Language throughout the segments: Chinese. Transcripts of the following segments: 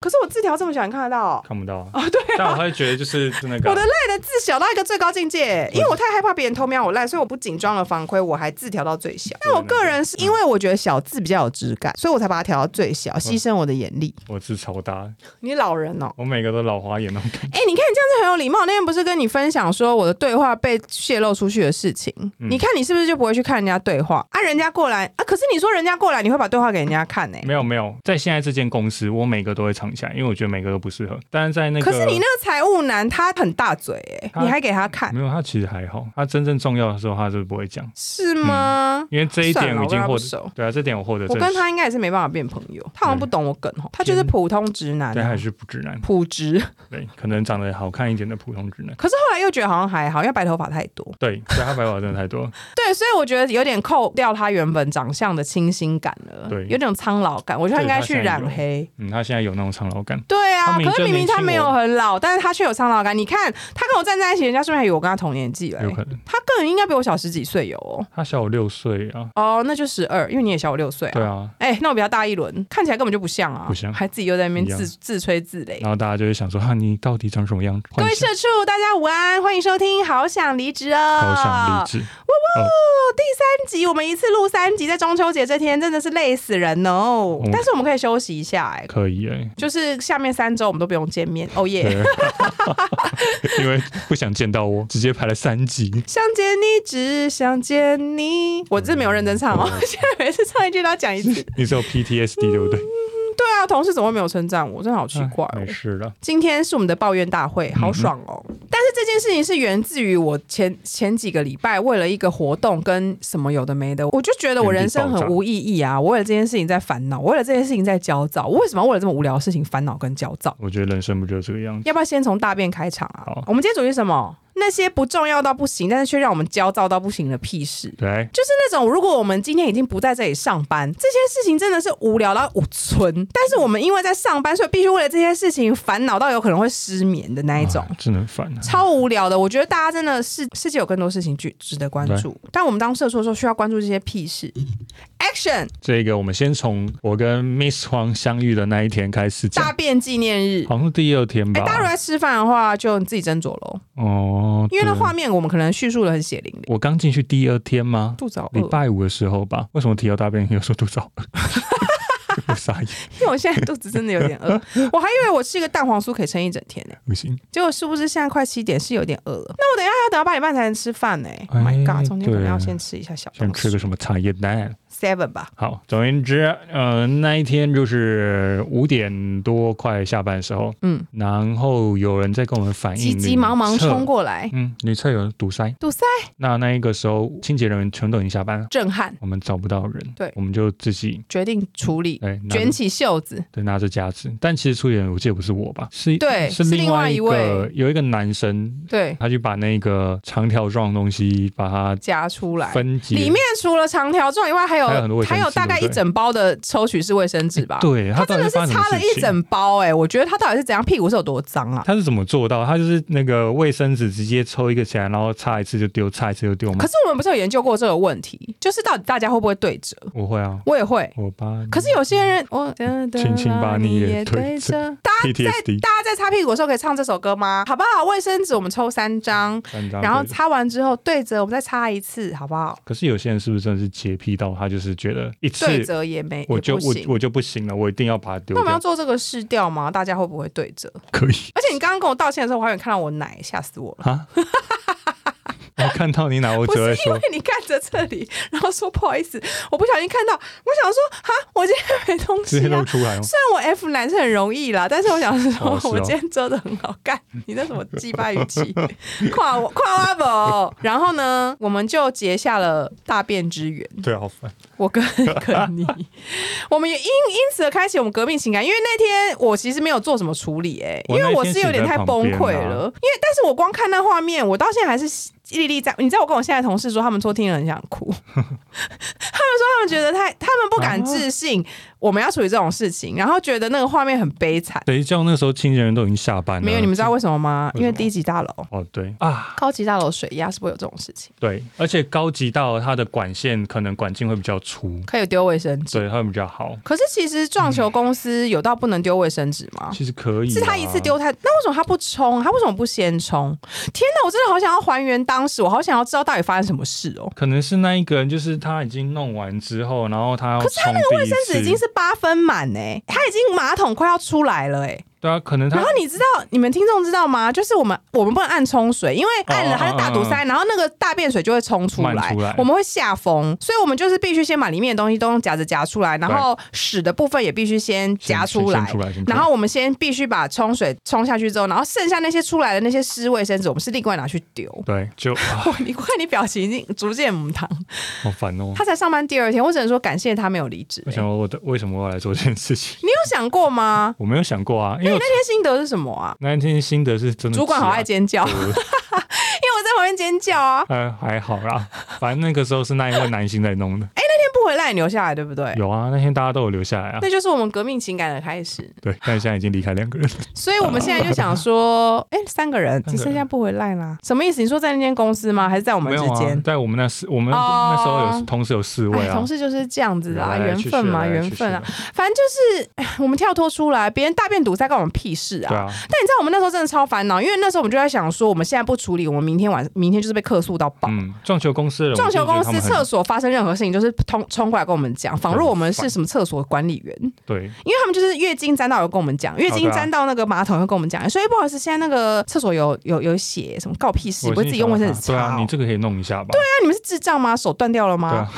可是我字条这么小，你看得到哦？看不到啊。对、但我会觉得就是那个我的赖的字小到一个最高境界，因为我太害怕别人偷瞄我赖，所以我不仅装了防窥，我还字调到最小。但我个人是因为我觉得小字比较有质感，所以我才把它调到最小，牺牲我的眼力。我字超大，你老人哦，我每个都老花眼那种感觉。哎、你看你这样子很有礼貌。那天不是跟你分享说我的对话被泄露出去的事情，嗯你看你是不是就不会去看人家对话啊？人家过来啊，可是你说人家过来，你会把对话给人家看呢、没有没有，在现在这间公司，我每个都会藏起来，因为我觉得每个都不适合。但是在那个，可是你那个财务男他很大嘴哎、他你还给他看没有，他其实还好，他真正重要的时候他是不会讲，是吗？因为这一点我已经获得，对啊，这点我获得我，跟他应该也是没办法变朋友，他好像不懂我梗哦，他就是普通直男、啊但还，是不直男，普直。对，可能长得好看一点的普通直男。可是后来又觉得好像还好，因为白头发太多。对，对他白头发真的太多，对，所以我觉得有点扣掉他原本长相的清新感了，对有点苍老感。我觉得他应该去染黑。嗯，他现在有那种苍老感，对啊，可是明明他没有很老，但是他却有苍老感。你看他跟我站在一起，人家是不是还以为我跟他同年纪了、有可能他个人应该比我小十几岁有哦。他小我六岁啊，哦，那就十二，因为你也小我六岁啊。对啊，哎、那我比他大一轮，看起来根本就不像啊，不像还自己又在那边自自吹自擂。然后大家就会想说，哈，你到底长什么样？各位社畜，大家午安，欢迎收听《好想离职》哦。好想离职，三集，我们一次录三集，在中秋节这天真的是累死人哦。嗯但是我们可以休息一下、哎，可以哎，就是下面三周我们都不用见面。哦耶，因为不想见到我，直接排了三集。想见你，只想见你。我这没有认真唱哦，现在每次唱一句都要讲一次。你是有 PTSD 对不对？对啊，同事怎么会没有称赞我？真的好奇怪哦哎。没事了，今天是我们的抱怨大会，好爽哦！但是这件事情是源自于我前前几个礼拜为了一个活动跟什么有的没的，我就觉得我人生很无意义啊！我为了这件事情在烦恼，我为了这件事情在焦躁，我为什么要为了这么无聊的事情烦恼跟焦躁？我觉得人生不就是这个样子？要不要先从大便开场啊好？我们今天主题是什么？那些不重要到不行，但是却让我们焦躁到不行的屁事。对，就是那种，如果我们今天已经不在这里上班，这些事情真的是无聊到无存。但是我们因为在上班，所以必须为了这些事情烦恼到有可能会失眠的那一种。啊真的烦啊。超无聊的，我觉得大家真的是世界有更多事情去值得关注，但我们当社畜的时候需要关注这些屁事。Action！这个我们先从我跟 Miss 黄相遇的那一天开始大讲，便纪念日。好像是第二天哎、吧。大家如果在吃饭的话，就你自己斟酌喽，哦，因为那对画面我们可能叙述的很血淋淋。我刚进去第二天吗？肚子好礼，拜五的时候吧。为什么提到大便有时候肚子好饿？我傻眼，因为我现在肚子真的有点饿，我还以为我吃一个蛋黄酥可以撑一整天呢、不行。结果是不是现在快七点，是有点饿了？那我等一下要等到八点半才能吃饭呢、Oh my 哎 god！中间可能要先吃一下小先东西吃个什么茶叶蛋？，seven 吧。好，总而言之，呃，那一天就是五点多快下班的时候，嗯，然后有人在跟我们反映，急急忙忙冲，过来，嗯，女厕有堵塞。堵塞，那那一个时候，清洁人员全都已经下班了，震撼，我们找不到人，对。我们就自己决定处理，哎卷起袖子，对拿着夹子，但其实处理人我记得不是我吧，是对是是另外一一位。有一个男生，对，他就把那个长条状的东西把它夹出来。分解，里面除了长条状以外，还有还有很多卫生纸还有大概对不对一整包的抽取式卫生纸吧。对他真的是发生什么擦了事情一整包哎、我觉得他到底是怎样，屁股是有多脏啊？他是怎么做到？他就是那个卫生纸直接抽一个起来，然后擦一次就丢，擦一次就丢吗可？是我们不是有研究过这个问题，就是到底大家会不会对折？我会啊，我也会。我吧可是有些人，我轻轻把你也对对折着。大家在 PTSD 大家在擦屁股的时候可以唱这首歌吗？好不好？卫生纸我们抽三张，三张然后擦完之后对折，我们再擦一次，好不好？可是有些人是不是真的是洁癖到他就是觉得一次对折也没，我就。我我就不行了，我一定要把它丢那我们要。做这个试调吗？大家会不会对折？可以而且你刚刚跟我道歉的时候，我还有看到我奶，吓死我了。啊？我看到你哪，我只会说为你看着这里，然后说不好意思，我不小心看到，我想说哈，我今天没东西啊直接露。出来哦。虽然我 F 男是很容易啦，但是我想说，哦哦我今天遮的很好看。你那什么鸡巴语气，夸我夸我不？然后呢，我们就结下了大便之缘。对，好烦。我跟 跟你，我们也因因此而开启我们革命情感。因为那天我其实没有做什么处理、欸，因为我是有点太崩溃了。因为但是我光看那画面，我到现在还是历历在。你知道我跟我现在同事说，他们说听了很想哭。他们说他们觉得太，他们不敢置信我们要处理这种事情，然后觉得那个画面很悲惨。等一下，那时候清洁人都已经下班了。没有，你们知道为什么吗？为什么因为低级大楼、哦，对啊，高级大楼水压是不会有这种事情，对，而且高级大楼它的管线可能管径会比较粗，可以丢卫生纸。对，它会比较好。可是其实撞球公司有到不能丢卫生纸吗？其实可以啊，是他一次丢太，那为什么他不冲？他为什么不先冲？天哪，我真的好想要还原当时，我好想要知道到底发生什么事哦。可能是那一个人，就是他已经弄完之后，然后他要可是他那个卫生纸已经，是八分满哎，他已经马桶快要出来了哎。对啊，可能他然后你知道，你们听众知道吗？就是我们我们不能按冲水，因为按了哦它是大堵塞，然后那个大便水就会冲出来我们会下风，所以我们就是必须先把里面的东西都用夹子夹出来，然后屎的部分也必须先夹出来然后我们先必须把冲水冲下去之后，然后剩下那些出来的那些湿卫生纸，我们是另外拿去丢。对，就 你看你表情已经逐渐母汤，好烦哦。他才上班第二天，我只能说感谢他没有离职、我欸想我的为什么我要来做这件事情？你有想过吗？我没有想过啊，因为我那天心得是什么啊？那一天心得是真的，主管好爱尖叫，旁边尖叫啊。呃，还好啦，反正那个时候是那一位男星在弄的。哎那天不回来，你留下来对不对？有啊，那天大家都有留下来啊。那就是我们革命情感的开始。对，但现在已经离开两个人了。所以我们现在就想说，哎、三个人三个人只剩下不回来啦，什么意思？你说在那间公司吗？还是在我们之间？，在我们那四，我们哦那时候有同时有四位哎，啊同。事就是这样子啦，来来去去缘分嘛，缘分啊。反正就是哎我们跳脱出来，别人大便堵塞关我们屁事啊。对啊，但你知道我们那时候真的超烦恼，因为那时候我们就在想说，我们现在不处理，我们明天晚明天就是被客诉到爆。嗯，撞球公司撞球公司厕所发生任何事情，就是通冲过来跟我们讲，仿若我们是什么厕所管理员。对，因为他们就是月经沾到有跟我们讲，月经沾到那个马桶会跟我们讲，所以不好意思，现在那个厕所有有有血，什么告屁事，不会自己用卫生纸擦、对啊，哦你这个可以弄一下吧？对啊你们是智障吗？手断掉了吗？对啊，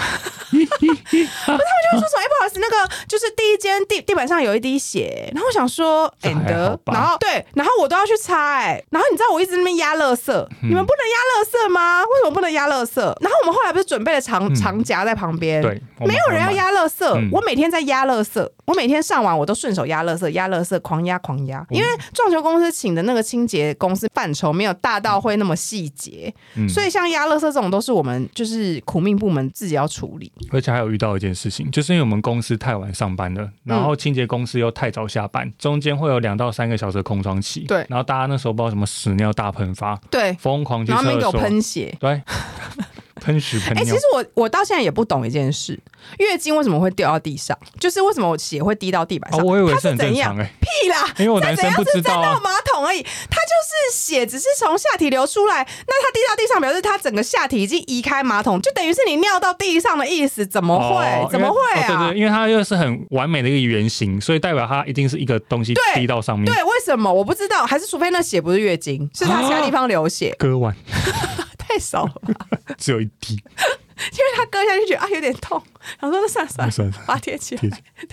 就会说什么？哎、不好意思，那个就是第一间地地板上有一滴血，然后我想说，and，吧然后对，然后我都要去擦，哎，然后你知道我一直在那边压垃圾，嗯你们不能压垃圾吗？为什么不能压垃圾？然后我们后来不是准备了长、嗯长夹在旁边，对，没有人要压垃圾，嗯我每天在压垃圾，我每天上完我都顺手压垃圾，压垃圾，狂压狂压。因为撞球公司请的那个清洁公司范畴没有大到会那么细节，嗯所以像压垃圾这种都是我们就是苦命部门自己要处理。而且还有遇到一件事情，就是因为我们公司太晚上班了，然后清洁公司又太早下班，中间会有两到三个小时的空窗期。对然后大家那时候不知道什么屎尿大喷发，对，疯狂去然后他们给我厕所，喷血。对，喷屎喷哎、尿。其实我我到现在也不懂一件事，月经为什么会掉到地上？就是为什么我血会滴到地板啊，上？我以为是很怎样？正常哎、屁啦！因为我男生不知道啊到。马桶而已，它就是血，只是从下体流出来。那它滴到地上，表示它整个下体已经移开马桶，就等于是你尿到地上的意思。怎么会？哦怎么会因为哦对啊？对，因为它又是很完美的一个圆形，所以代表它一定是一个东西滴到上面，对，为什么我不知道？还是除非那血不是月经，是它其他地方流血，割完太少了吧？只有一滴，因为他割下去觉得啊有点痛，然后说那算了算了，算了把它贴起。等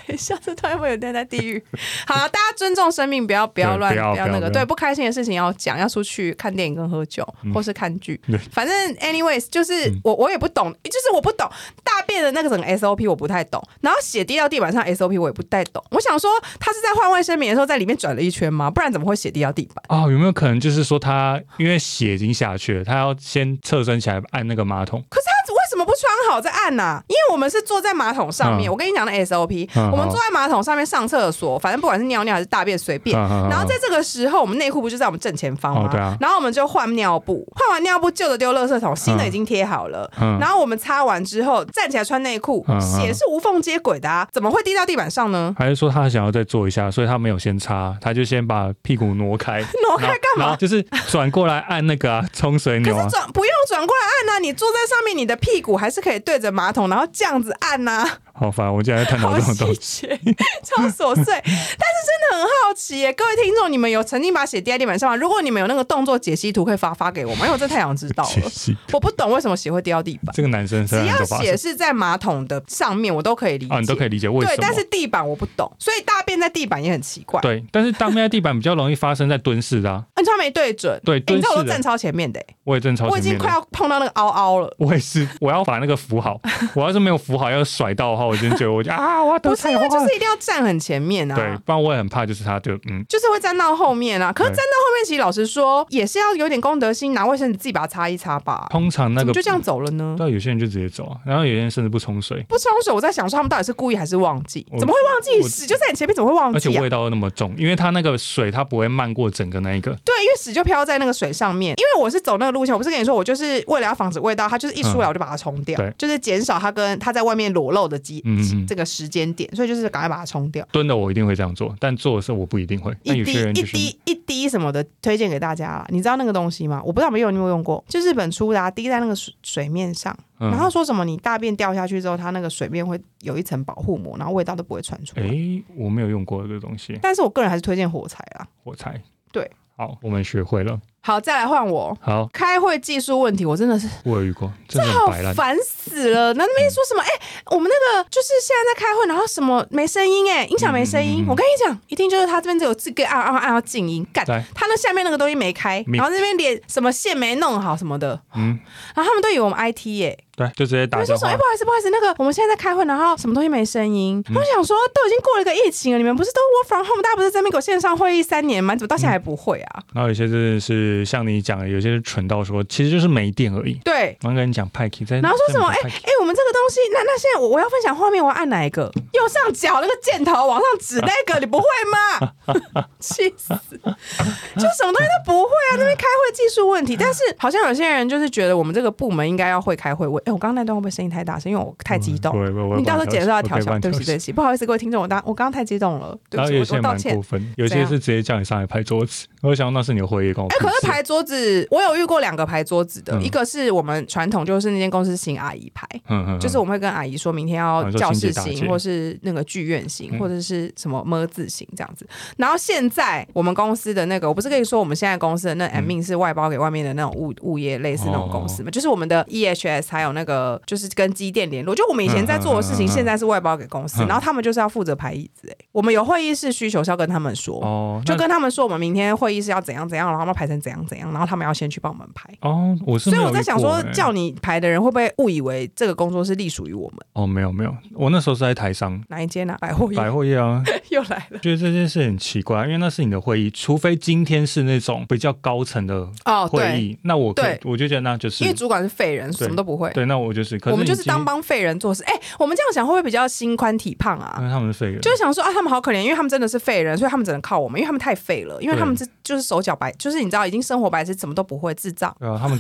一下，这突然会有人在地狱？好了，大家尊重生命，不要不要乱，不要要那个，对不开心的事情要讲，要出去看电影跟喝酒，或是看剧。反正 anyways，就是我我也不懂，就是我不懂大便的那个整个 SOP 我不太懂，然后血滴到地板上 SOP 我也不太懂。我想说，他是在换卫生棉的时候在里面转了一圈吗？不然怎么会血滴到地板？哦，有没有可能就是说他因为血已经下去了，他要先侧身起来按那个马桶？可是他为什么不穿好再按呐、因为我们是坐在马桶上面，嗯我跟你讲的 SOP，、嗯我们坐在马桶上面上厕所，反正不管是尿尿还是大便随便。然后在这个时候，我们内裤不就在我们正前方吗？哦对啊然后我们就换尿布，换完尿布旧的丢垃圾桶，新的已经贴好了。嗯然后我们擦完之后站起来穿内裤，血是无缝接轨的啊，怎么会滴到地板上呢？还是说他想要再做一下，所以他没有先擦，他就先把屁股挪开，挪开干嘛？就是转过来按那个啊冲水钮啊。可是转不用转过来按啊、你坐在上面，你的屁股还是可以对着马桶，然后这样子按呐、好烦，我竟然在探讨好这种东细西。节，超琐碎，但是真的很好奇耶，各位听众，你们有曾经把血滴在地板上吗？如果你们有那个动作解析图，可以发发给我吗？因为我真的太想知道了，我不懂为什么血会滴到地板。这个男生只要虽然就发生血是在马桶的上面，我都可以理解，啊，你都可以理解为什么对，但是地板我不懂，所以大便在地板也很奇怪。，对，但是大便在地板比较容易发生在蹲式的啊。而且他没对准，对欸你知道我都站超前面的耶，我也正超前面我已经快要碰到那个凹凹了。我也是，我要把那个扶好。我要是没有扶好，要甩到的话，我真觉得我就 啊，我要得不是因为就是一定要站很前面啊。对，不然我也很怕，就是他就嗯，就是会站到后面啊，可是对站到后面，其实老实说，也是要有点公德心，拿卫生纸自己把它擦一擦吧。通常那个么就这样走了呢？对，有些人就直接走啊，然后有些人甚至不冲水，不冲水，我在想说他们到底是故意还是忘记？我怎么会忘记？我屎就在你前面，怎么会忘记啊？而且味道又那么重，因为它那个水它不会漫过整个那一个，对，因为屎就飘在那个水上面。因为我是走那个路线，我不是跟你说，我就是为了要防止味道，它就是一出来我就把它冲掉，对就是减少它跟它在外面裸露的机、这个时间点，所以就是赶快把它冲掉。蹲的我一定会这样做，但做的时候我不一定会。但有一滴一滴一滴什么的，推荐给大家啦。你知道那个东西吗？我不知道没有你有没有用过，就日本出的、啊，滴在那个水水面上，嗯然后说什么你大便掉下去之后，它那个水面会有一层保护膜，然后味道都不会传出来。诶，我没有用过这个东西，但是我个人还是推荐火柴啦。火柴。对，好，我们学会了。好，再来换我。好，开会技术问题，我真的是我有遇过，真的好。烦死了。那那边说什么？哎、我们那个就是现在在开会，然后什么没声音、哎，音响没声音。嗯嗯嗯我跟你讲，一定就是他这边只有这个按按按要静音，干，他那下面那个东西没开，然后那边连什么线没弄好什么的，嗯，然后他们都以为我们 IT 耶、对，就直接打就说：“哎、话不。好意思，不好意思，那个我们现在在开会，然后什么东西没声音。嗯我想说，都已经过了一个疫情了，你们不是都 work from home，大家不是在那边给我线上会议三年吗？怎么到现在还不会啊？然后有些真的是像你讲的，有些是蠢到说其实就是没电而已。对。然后跟你讲派 key 在，然后说什么？哎、哎、我们这个东西，那那现在我我要分享画面，我要按哪一个？右上角那个箭头往上指那个，你不会吗？气死！就什么东西都不会啊，那边开会技术问题。但是好像有些人就是觉得我们这个部门应该要会开会。我哎、我刚刚那段会不会声音太大声？因为我太激动。不会不会我会你到时候帮剪的时候要调小，对不起对不起，不好意思各位听众，我当我刚刚太激动了，对不起，我我道歉有些是直接叫你上来拍桌子。我想那是你的会议跟我哎。可是排桌子，我有遇过两个排桌子的，嗯一个是我们传统就是那间公司请阿姨排，嗯，嗯嗯，就是我们会跟阿姨说明天要教室型，或是那个剧院型，嗯或者是什么么字型这样子。然后现在我们公司的那个，我不是跟你说我们现在公司的那 M 命是外包给外面的那种物物业类似那种公司嘛？就是我们的 EHS 还有那个就是跟机电联络，就我们以前在做的事情，现在是外包给公司，嗯然后他们就是要负责排椅子。哎，我们有会议室需求是要跟他们说。哦，就跟他们说，我们明天会议室要怎样怎样，然后他们排成怎样怎样，然后他们要先去帮我们排。哦，我是所以我在想说，叫你排的人会不会误以为这个工作是隶属于我们？哦，没有没有，我那时候是在台商哪一间啊？百货业百货业啊，又来了。觉得这件事很奇怪，因为那是你的会议，除非今天是那种比较高层的哦，会议，那我对我就觉得那就是因为主管是废人，什么都不会。对，那我就是，可我们就是当帮废人做事。哎、我们这样想会不会比较心宽体胖啊？因为他们是废人，就是想说啊，他们好可怜，因为他们真的是废人，所以他们只能靠我们，因为他们太废了，因为他们是就是手脚白，就是你知道已经生活白痴，什么都不会，智障。对啊，他们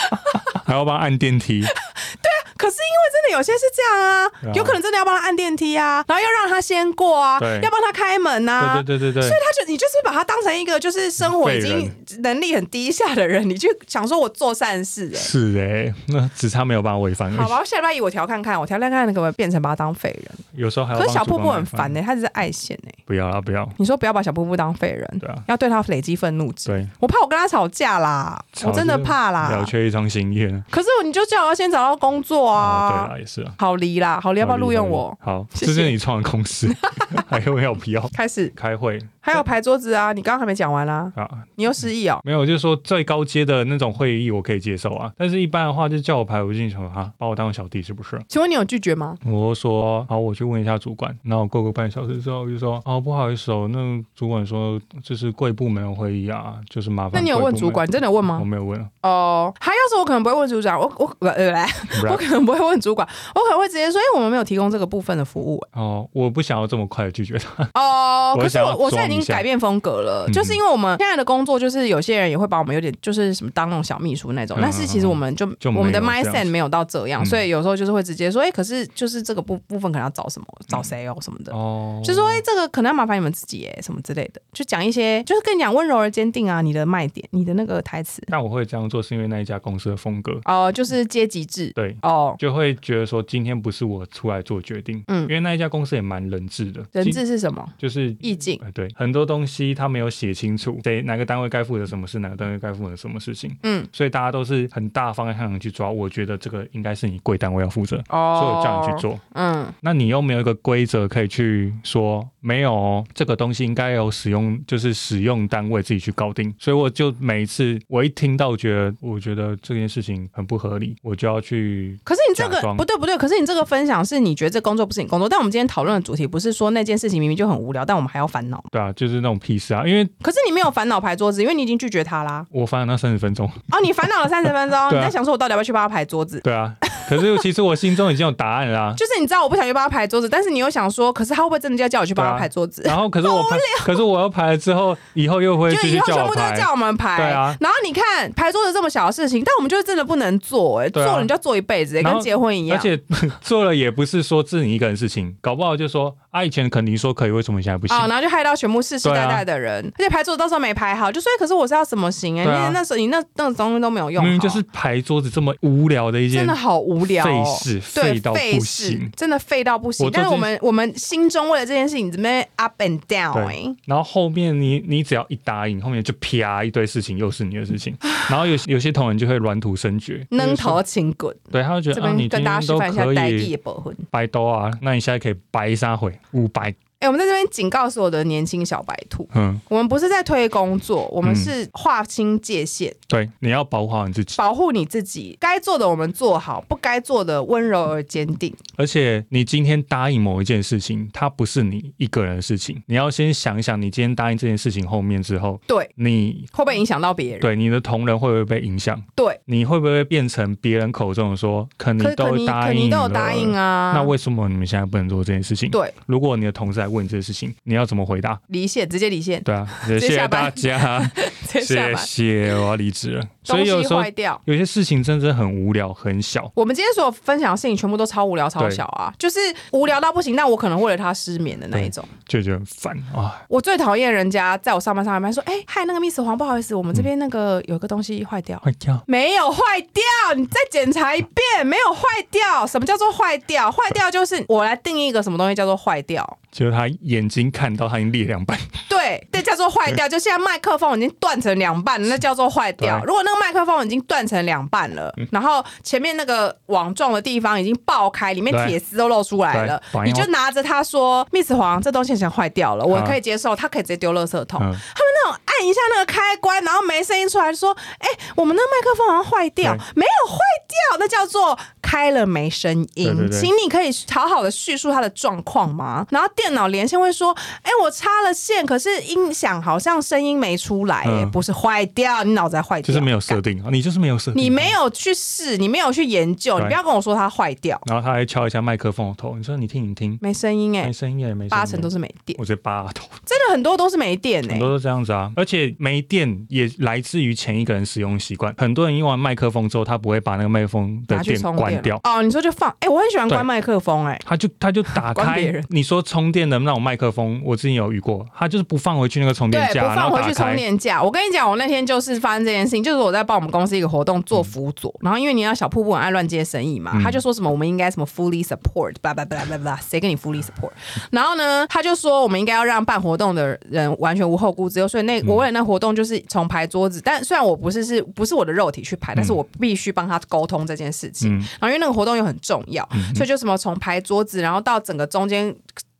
还要帮按电梯，可是因为真的有些是这样啊，啊。有可能真的要帮他按电梯啊，然后要让他先过啊，要帮他开门啊。对对对对对，他就你就是把他当成一个就是生活已经能力很低下的人，你就想说我做善事哎、是哎，那只差没有帮他违反，好吧，我下礼拜一我调看看，我调看看可不可以变成把他当废人。有时候还要帮主可是小瀑布很烦呢、他只是爱线呢、不要啊不要，你说不要把小瀑布当废人，对啊，要对他累积愤怒值。对，我怕我跟他吵架啦，我真的怕啦。了。却一桩心愿。可是你就叫我要先找到工作啊，对啊。啦也是啊。好离啦，好离，要不要录用我？好，谢谢这是你创的公司，还有没有必要开始，开会还有排桌子啊，你刚刚还没讲完啦，啊？你又失忆哦。没有，就是说最高阶的那种会议我可以接受啊，但是一般的话就叫我排，我就心想啊，把我当小弟是不是？请问你有拒绝吗？我说好，我去问一下主管。然后过个半小时之后，我就说哦，不好意思哦，那主管说这是贵部门的会议啊，就是麻烦。那你有问主？管？你真的有问吗？我没有问，哦，他要是我可能不会问主管，我我呃来，不然我可能不会问主管，我可能会直接说，因为，我们没有提供这个部分的服务。哦，我不想要这么快的拒绝他。哦，可是我我我现在已经改变风格了，嗯就是因为我们现在的工作，就是有些人也会把我们有点就是什么当那种小秘书那种，嗯但是其实我们就就我们的 mindset 没有到这样，嗯。所以有时候就是会直接说，哎，可是就是这个部部分可能要找什么，找谁哦什么的。哦，就说哎、这个可能要麻烦你们自己哎，什么之类的，就讲一些，就是跟你讲温柔而坚定啊，你的卖点，你的那个台词。但我会这样做是因为那一家公司的风格，哦，就是阶级制。对，哦，就会觉得说今天不是我出来做决定，嗯。因为那一家公司也蛮人质的，人质是什么？就是意境。呃，对，很多东西他没有写清楚，谁哪个单位该负责什么事，哪个单位该负责什么事情，嗯所以大家都是很大方向的去抓。我觉得这个应该是你贵单位要负责，哦所以叫你去，做。嗯那你又没有一个规则可以去说，没有哦，这个东西应该有使用，就是使用单位自己去搞定。所以我就每一次我一听到觉得，我觉得这件事情很不合理，我就要去可是你这个不对对不对？可是你这个分享是你觉得这工作不是你工作，但我们今天讨论的主题不是说那件事情明明就很无聊，但我们还要烦恼。对啊，就是那种屁事啊，因为可是你没有烦恼排桌子，因为你已经拒绝他啦。我烦恼那三十分钟。哦，你烦恼了三十分钟，啊你在想说我到底要不要去帮他排桌子？对啊，可是其实我心中已经有答案啦啊。就是你知道我不想去帮他排桌子，但是你又想说，可是他会不会真的就要叫我去帮他啊排桌子？然后可是我排，可是我要排了之后，以后又会就继续以后全部都叫我排。叫我们排，对啊然后你看排桌子这么小的事情，但我们就是真的不能做、哎、对啊做了你就要做一辈子、哎然后跟结婚一样。而且 做了也不是说是你一个人的事情，搞不好就说啊，以前肯定说可以，为什么现在不行？哦，然后就害到全部世世代代的人，而且排桌子到时候没排好，就说哎可是我是要怎么行哎、那时候你那那种东西都没有用，明明就是排桌子这么无聊的一件真的好无聊、废哦。事，对，废到不行。真的废到不行。但是我们我们心中为了这件事情怎么 up and down 然后后面你你只要一答应，后面就啪一堆事情又是你的事情，然后有有些同仁就会软土生绝，扔就是说头请滚。对，他就觉这得啊，你今天都可以的保婚。掰兜啊，那你现在可以掰三回五百，哎、我们在这边警告所有的年轻小白兔，嗯，我们不是在推工作，我们嗯是划清界限，对，你要保护好你自己，保护你自己。该做的我们做好，不该做的温柔而坚定。而且你今天答应某一件事情，它不是你一个人的事情，你要先想一想，你今天答应这件事情后面之后，对，你会不会影响到别人？对你的同仁会不会被影响？对，你会不会变成别人口中的说，可你都可可你答应可你都有答应啊。那为什么你们现在不能做这件事情？对如果你的同事来问这个事情，你要怎么回答？离线，直接离线，对啊，谢谢大家，谢，谢，我要离职了。所东以有时候西坏掉。有些事情真的很无聊，很小。我们今天所分享的事情全部都超无聊、超小啊，就是无聊到不行，但我可能为了他失眠的那一种。就觉得很烦啊！我最讨厌人家在我上班上班说：“哎、嗨，那个 Miss 黄，不好意思，我们这边那个有个东西坏掉。坏掉，没有坏掉，你再检查一遍，没有坏掉。什么叫做坏掉？坏掉就是我来定义一个什么东西叫做坏掉。就是他眼睛看到他已经裂两半，对，这叫做坏掉。就现在麦克风已经断成两半，那叫做坏掉。如果那个麦克风已经断成两半了，然后前面那个网状的地方已经爆开，里面铁丝都露出来了，你就拿着它说：“Miss 黄，这东西想坏掉了，我啊可以接受。”他可以直接丢垃圾桶。嗯，那种按一下那个开关，然后没声音出来，说：“哎、我们那个麦克风好像坏掉，没有坏掉，那叫做开了没声音。请你可以好好的叙述它的状况吗？然后电脑连线会说：“哎、我插了线，可是音响好像声音没出来、哎、嗯。不是坏掉，你脑子还坏掉，就是没有设定啊，你就是没有设定，你没。有去试，你没有去研究，你不要跟我说它坏掉，然后他还敲一下麦克风的头，你说你听你听，没声音哎、没声音也没八成都是没电，我直接扒他头，真的很多都是没电。哎、很多都这样子啊。而且没电也来自于前一个人使用习惯，很多人用完麦克风之后，他不会把那个麦克风的电关掉。哦，你说就放，哎、我很喜欢关麦克风哎、他就他就打开你说充电的那种麦克风，我之前有遇过，他就是不放回去那个充电对，架，不放回去充电架。我跟你讲，我那天就是发生这件事情，就是我在帮我们公司一个活动做辅佐，然后因为你要小瀑布很爱乱接生意嘛，嗯他就说什么我们应该什么 fully support，巴拉巴拉巴拉巴拉，谁跟你 fully support？然后呢，他就说我们应该要让办活动的人完全无后顾之忧，所以那我为了那活动就是从排桌子，但虽然我不是是不是我的肉体去排，但是我必须帮他沟通这件事情。嗯然后因为那个活动又很重要，所以就什么从排桌子，然后到整个中间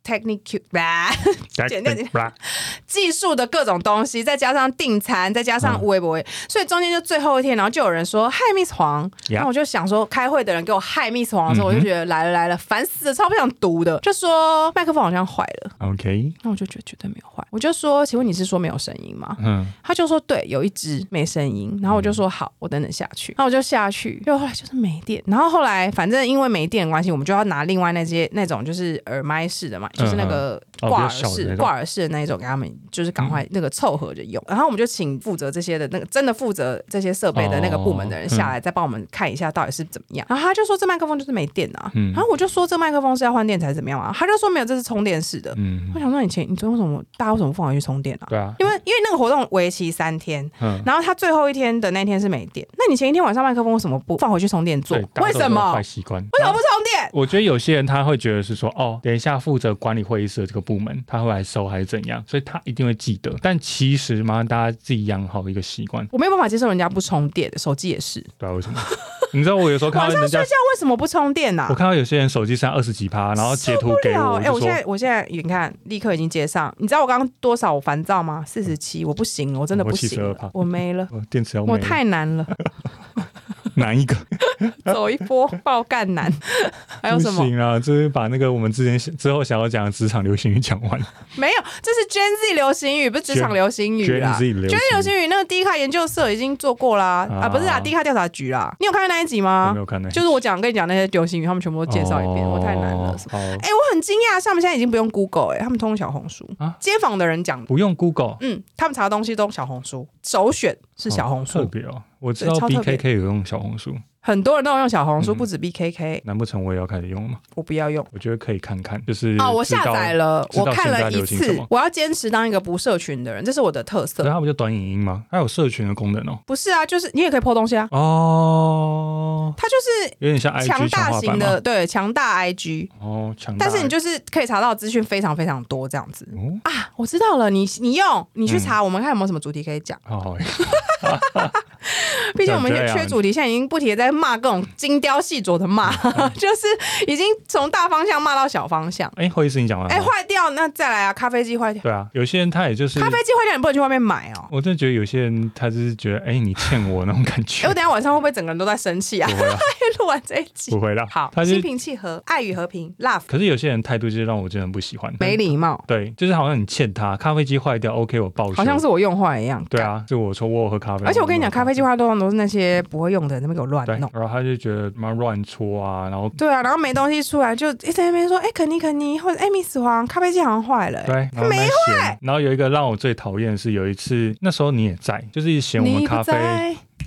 technique 技术的各种东西，再加上订餐，再加上嗯。微博，所以中间就最后一天，然后就有人说嗨 Miss 黄，呀然后我就想说开会的人给我嗨 Miss 黄的时候，我就觉得来了来了，烦死了，超不想读的，就说麦克风好像坏了，，OK，那我就觉得绝对没有坏，我就说请问你是说没有声音吗？嗯，他就说对，有一只没声音，然后我就说好，我等等下去，那我就下去，就后来就是没电，然后后来反正因为没电的关系，我们就要拿另外那些那种就是耳麦式的嘛，就是那个哦挂耳式挂耳式的那一种，给他们就是赶快那个凑合着用，然后我们就请负责这些的那个真的负责这些设备的那个部门的人哦下来，再帮我们看一下到底是怎么样，然后他就说这麦克风就是没电啊，嗯。然后我就说这麦克风是要换电才是怎么样啊，他就说没有，这是充电式的，嗯，我想说你前你昨天为什么大家为什么不放回去充电啊？对啊，因为因为那个活动为期三天，嗯，然后他最后一天的那天是没电，那你前一天晚上麦克风为什么不放回去充电做为什么？坏习惯？为什么不充电？我觉得有些人他会觉得是说，哦，等一下负责管理会议室的这个部门他会来收还是怎样，所以他一定会记得。但其实嘛，大家自己养好一个习惯，我没有办法接受人家不充电的，手机也是。对啊，为什么？你知道我有时候看到人家睡觉，为什么不充电呢、我看到有些人手机上二十几趴，然后截图给我，哎、我现在我现在你看，立刻已经接上。你知道我刚刚多少我烦躁吗？四十七，我不行，我真的不行我了72%，我没了，哦电池要没了我太难了。难一个？走一波爆干男，还有什么？行啊，就是把那个我们之前之后想要讲的职场流行语讲完。没有，这是 Gen Z 流行语，不是职场流行语啦。Gen Z 流行语那个 D 卡研究社已经做过啦，啊，不是啊，，D 卡调查局啦。你有看那一集吗？没有看那，就是我讲跟你讲那些流行语，他们全部都介绍一遍，我太难了。哎，我很惊讶，他们现在已经不用 Google，哎，他们通过小红书啊。街访的人讲不用 Google，嗯，他们查的东西都小红书首选是小红书，特别哦。我知道 BKK 有用小红书。很多人都用小红书，不止 BKK。难不成我也要开始用吗？我不要用。我觉得可以看看，就是哦，我下载了，我看了一次。我要坚持当一个不社群的人，这是我的特色。它不就短影音吗？它有社群的功能哦。不是啊，就是你也可以 po 东西啊。哦。它就是有点像强大型的，对，强大 IG。哦，强大。但是你就是可以查到资讯非常非常多这样子。啊，我知道了，你你用你去查，我们看有没有什么主题可以讲。好。毕竟我们缺主题，现在已经不停的在骂各种精雕细琢的骂，就是已经从大方向骂到小方向。哎，会议室你讲完？哎，坏掉，那再来啊！咖啡机坏掉。对啊，有些人他也就是咖啡机坏掉，你不能去外面买哦。我真的觉得有些人他就是觉得，哎，你欠我那种感觉。哎，我等下晚上会不会整个人都在生气啊？录完这一集不会的。好，心平气和，爱与和平，love。可是有些人态度就是让我真的不喜欢，没礼貌。对，就是好像你欠他咖啡机坏掉，OK，我报。好像是我用坏一样。对啊，就我说我有喝咖啡。而且我跟你讲，咖啡机坏多都是那些不会用的，那边给我乱弄。然后他就觉得妈乱搓啊，然后对啊，然后没东西出来，就一在那边说，哎，肯尼肯尼，或者哎，Miss 黄，咖啡机好像坏了。对，没坏。然后有一个让我最讨厌的是，有一次那时候你也在，就是嫌我们咖啡。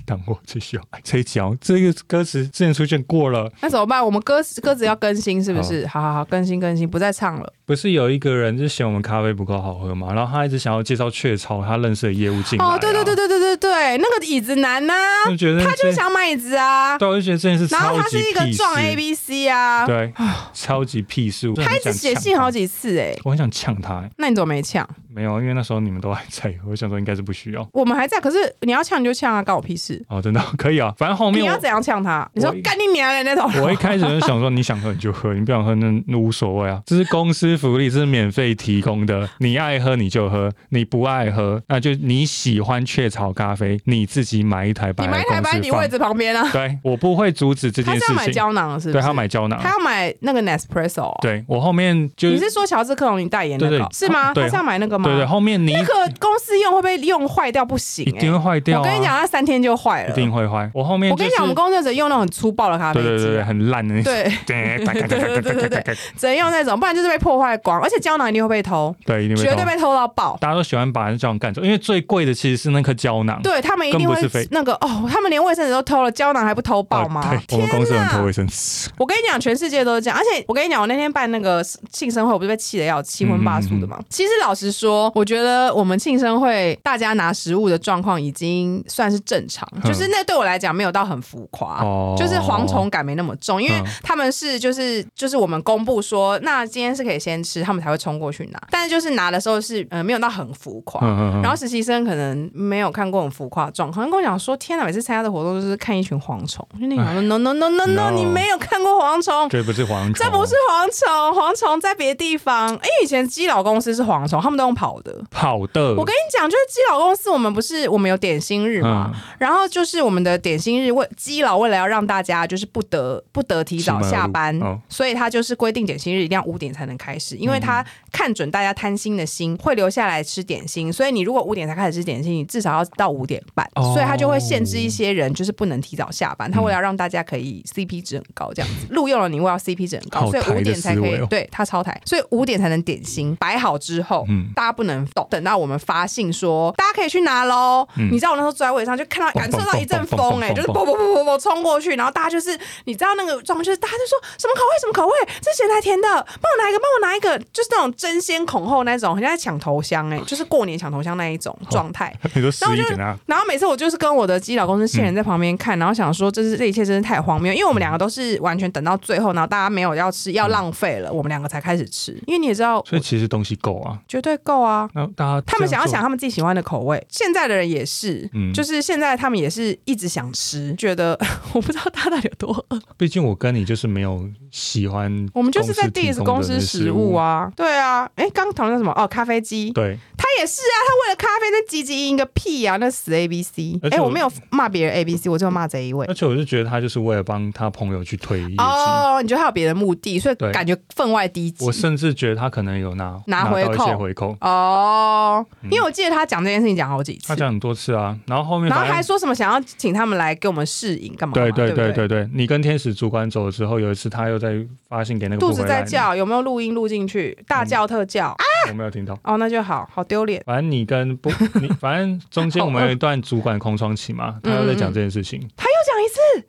等我继续哦，这一讲这个歌词之前出现过了，那怎么办？我们歌词歌词要更新是不是？好好好，更新更新，不再唱了。不是有一个人就嫌我们咖啡不够好喝嘛？然后他一直想要介绍雀巢他认识的业务进来。哦，对对对对对对对，那个椅子男呢？就觉得他就想买椅子啊。对，我就觉得这件事超级然后他是一个撞 A B C 啊。对，超级屁事。他一直写信好几次哎，我很想呛他。那你怎么没呛？没有，因为那时候你们都还在，我想说应该是不需要。我们还在，可是你要呛你就呛啊，关我屁事。哦，真的 可以啊，反正后面你要怎样呛他？你说干你娘的那种。我一开始就想说，你想喝你就喝，你不想喝那那无所谓啊。这是公司福利，这是免费提供的，你爱喝你就喝，你不爱喝那就你喜欢雀巢咖啡，你自己买一台摆。你买一台摆你位置旁边啊。对，我不会阻止这件事情。他要买胶囊是？对，他要买胶囊。他要买那个 Nespresso。对我后面就你是说乔治克隆尼代言的是吗？他是要买那个吗？对对，后面你。那个公司用会不会用坏掉？不行，一定会坏掉。我跟你讲，他三天就坏了，一定会坏。我后面我跟你讲，我们工作者用那种很粗暴的咖啡机，对对对，很烂的那种，对 对对对对对对，只能用那种，不然就是被破坏光，而且胶囊一定会被偷，对，一定绝对被偷到爆。大家都喜欢把那胶囊干走，因为最贵的其实是那颗胶囊，对他们一定会那个哦，他们连卫生纸都偷了，胶囊还不偷爆吗？我们公司很偷卫生纸。我跟你讲，全世界都是这样，而且我跟你讲，我那天办那个庆生会，我不是被气的要七荤八素的吗？其实老实说，我觉得我们庆生会。大家拿食物的状况已经算是正常，就是那对我来讲没有到很浮夸，就是蝗虫感没那么重，因为他们是就是就是我们公布说，那今天是可以先吃，他们才会冲过去拿，但是就是拿的时候是呃没有到很浮夸，然后实习生可能没有看过很浮夸状况，跟我讲说，天哪，每次参加的活动就是看一群蝗虫，就那个说 no no no no no，你没有看过蝗虫，这不是蝗虫，这不是蝗虫，蝗虫在别的地方，哎，以前基佬公司是蝗虫，他们都用跑的，跑的，我跟你讲。就是基佬公司，我们不是我们有点心日嘛？然后就是我们的点心日，为基佬为了要让大家就是不得不得提早下班，所以他就是规定点心日一定要五点才能开始，因为他看准大家贪心的心会留下来吃点心，所以你如果五点才开始吃点心，你至少要到五点半，所以他就会限制一些人就是不能提早下班，他为了让大家可以 CP 值很高这样子，录用了你，为了 CP 值很高，所以五点才可以对他超台，所以五点才能点心摆好之后，大家不能动，等到我们发信。说大家可以去拿喽，你知道我那时候坐在位上就看到感受到一阵风哎，就是啵啵啵啵啵冲过去，然后大家就是你知道那个状况就是大家就说什么口味什么口味，这咸的甜的，帮我拿一个，帮我拿一个，就是那种争先恐后那种，好像在抢头香哎，就是过年抢头香那一种状态。然后就然后每次我就是跟我的基佬公司线人在旁边看，然后想说这是这一切真是太荒谬，因为我们两个都是完全等到最后，然后大家没有要吃要浪费了，我们两个才开始吃，因为你也知道，所以其实东西够啊，绝对够啊。那大家他们想要这样做想他们自己喜欢的口味，现在的人也是，嗯就是现在他们也是一直想吃，觉得 我不知道他到底有多饿。毕竟我跟你就是没有喜欢，我们就是在 diss 公公司食物。啊，对啊，哎，刚讨论什么？哦，咖啡机，对，他也是啊，他为了咖啡那唧唧应个屁啊，那死 A B C。哎，我我没有骂别人 A B C，我只有骂这一位而。且我就觉得他就是为了帮他朋友去推业绩。哦，你觉得他有别的目的，所以感觉分外低级我。甚至觉得他可能有拿拿回扣些回扣，哦，因为我记得他讲这件事情讲好几次他，讲很多次啊，然后后面然后还说什么想要请他们来给我们试饮干嘛嘛？对对对对对，你跟天使主管走了之后，有一次他又在发信给那个肚子在叫，有没有录音录进去？大叫特叫啊，我没有听到。哦，那就好，好丢脸。反正你跟不你，反正中间我们有一段主管空窗期嘛，他又在讲这件事情，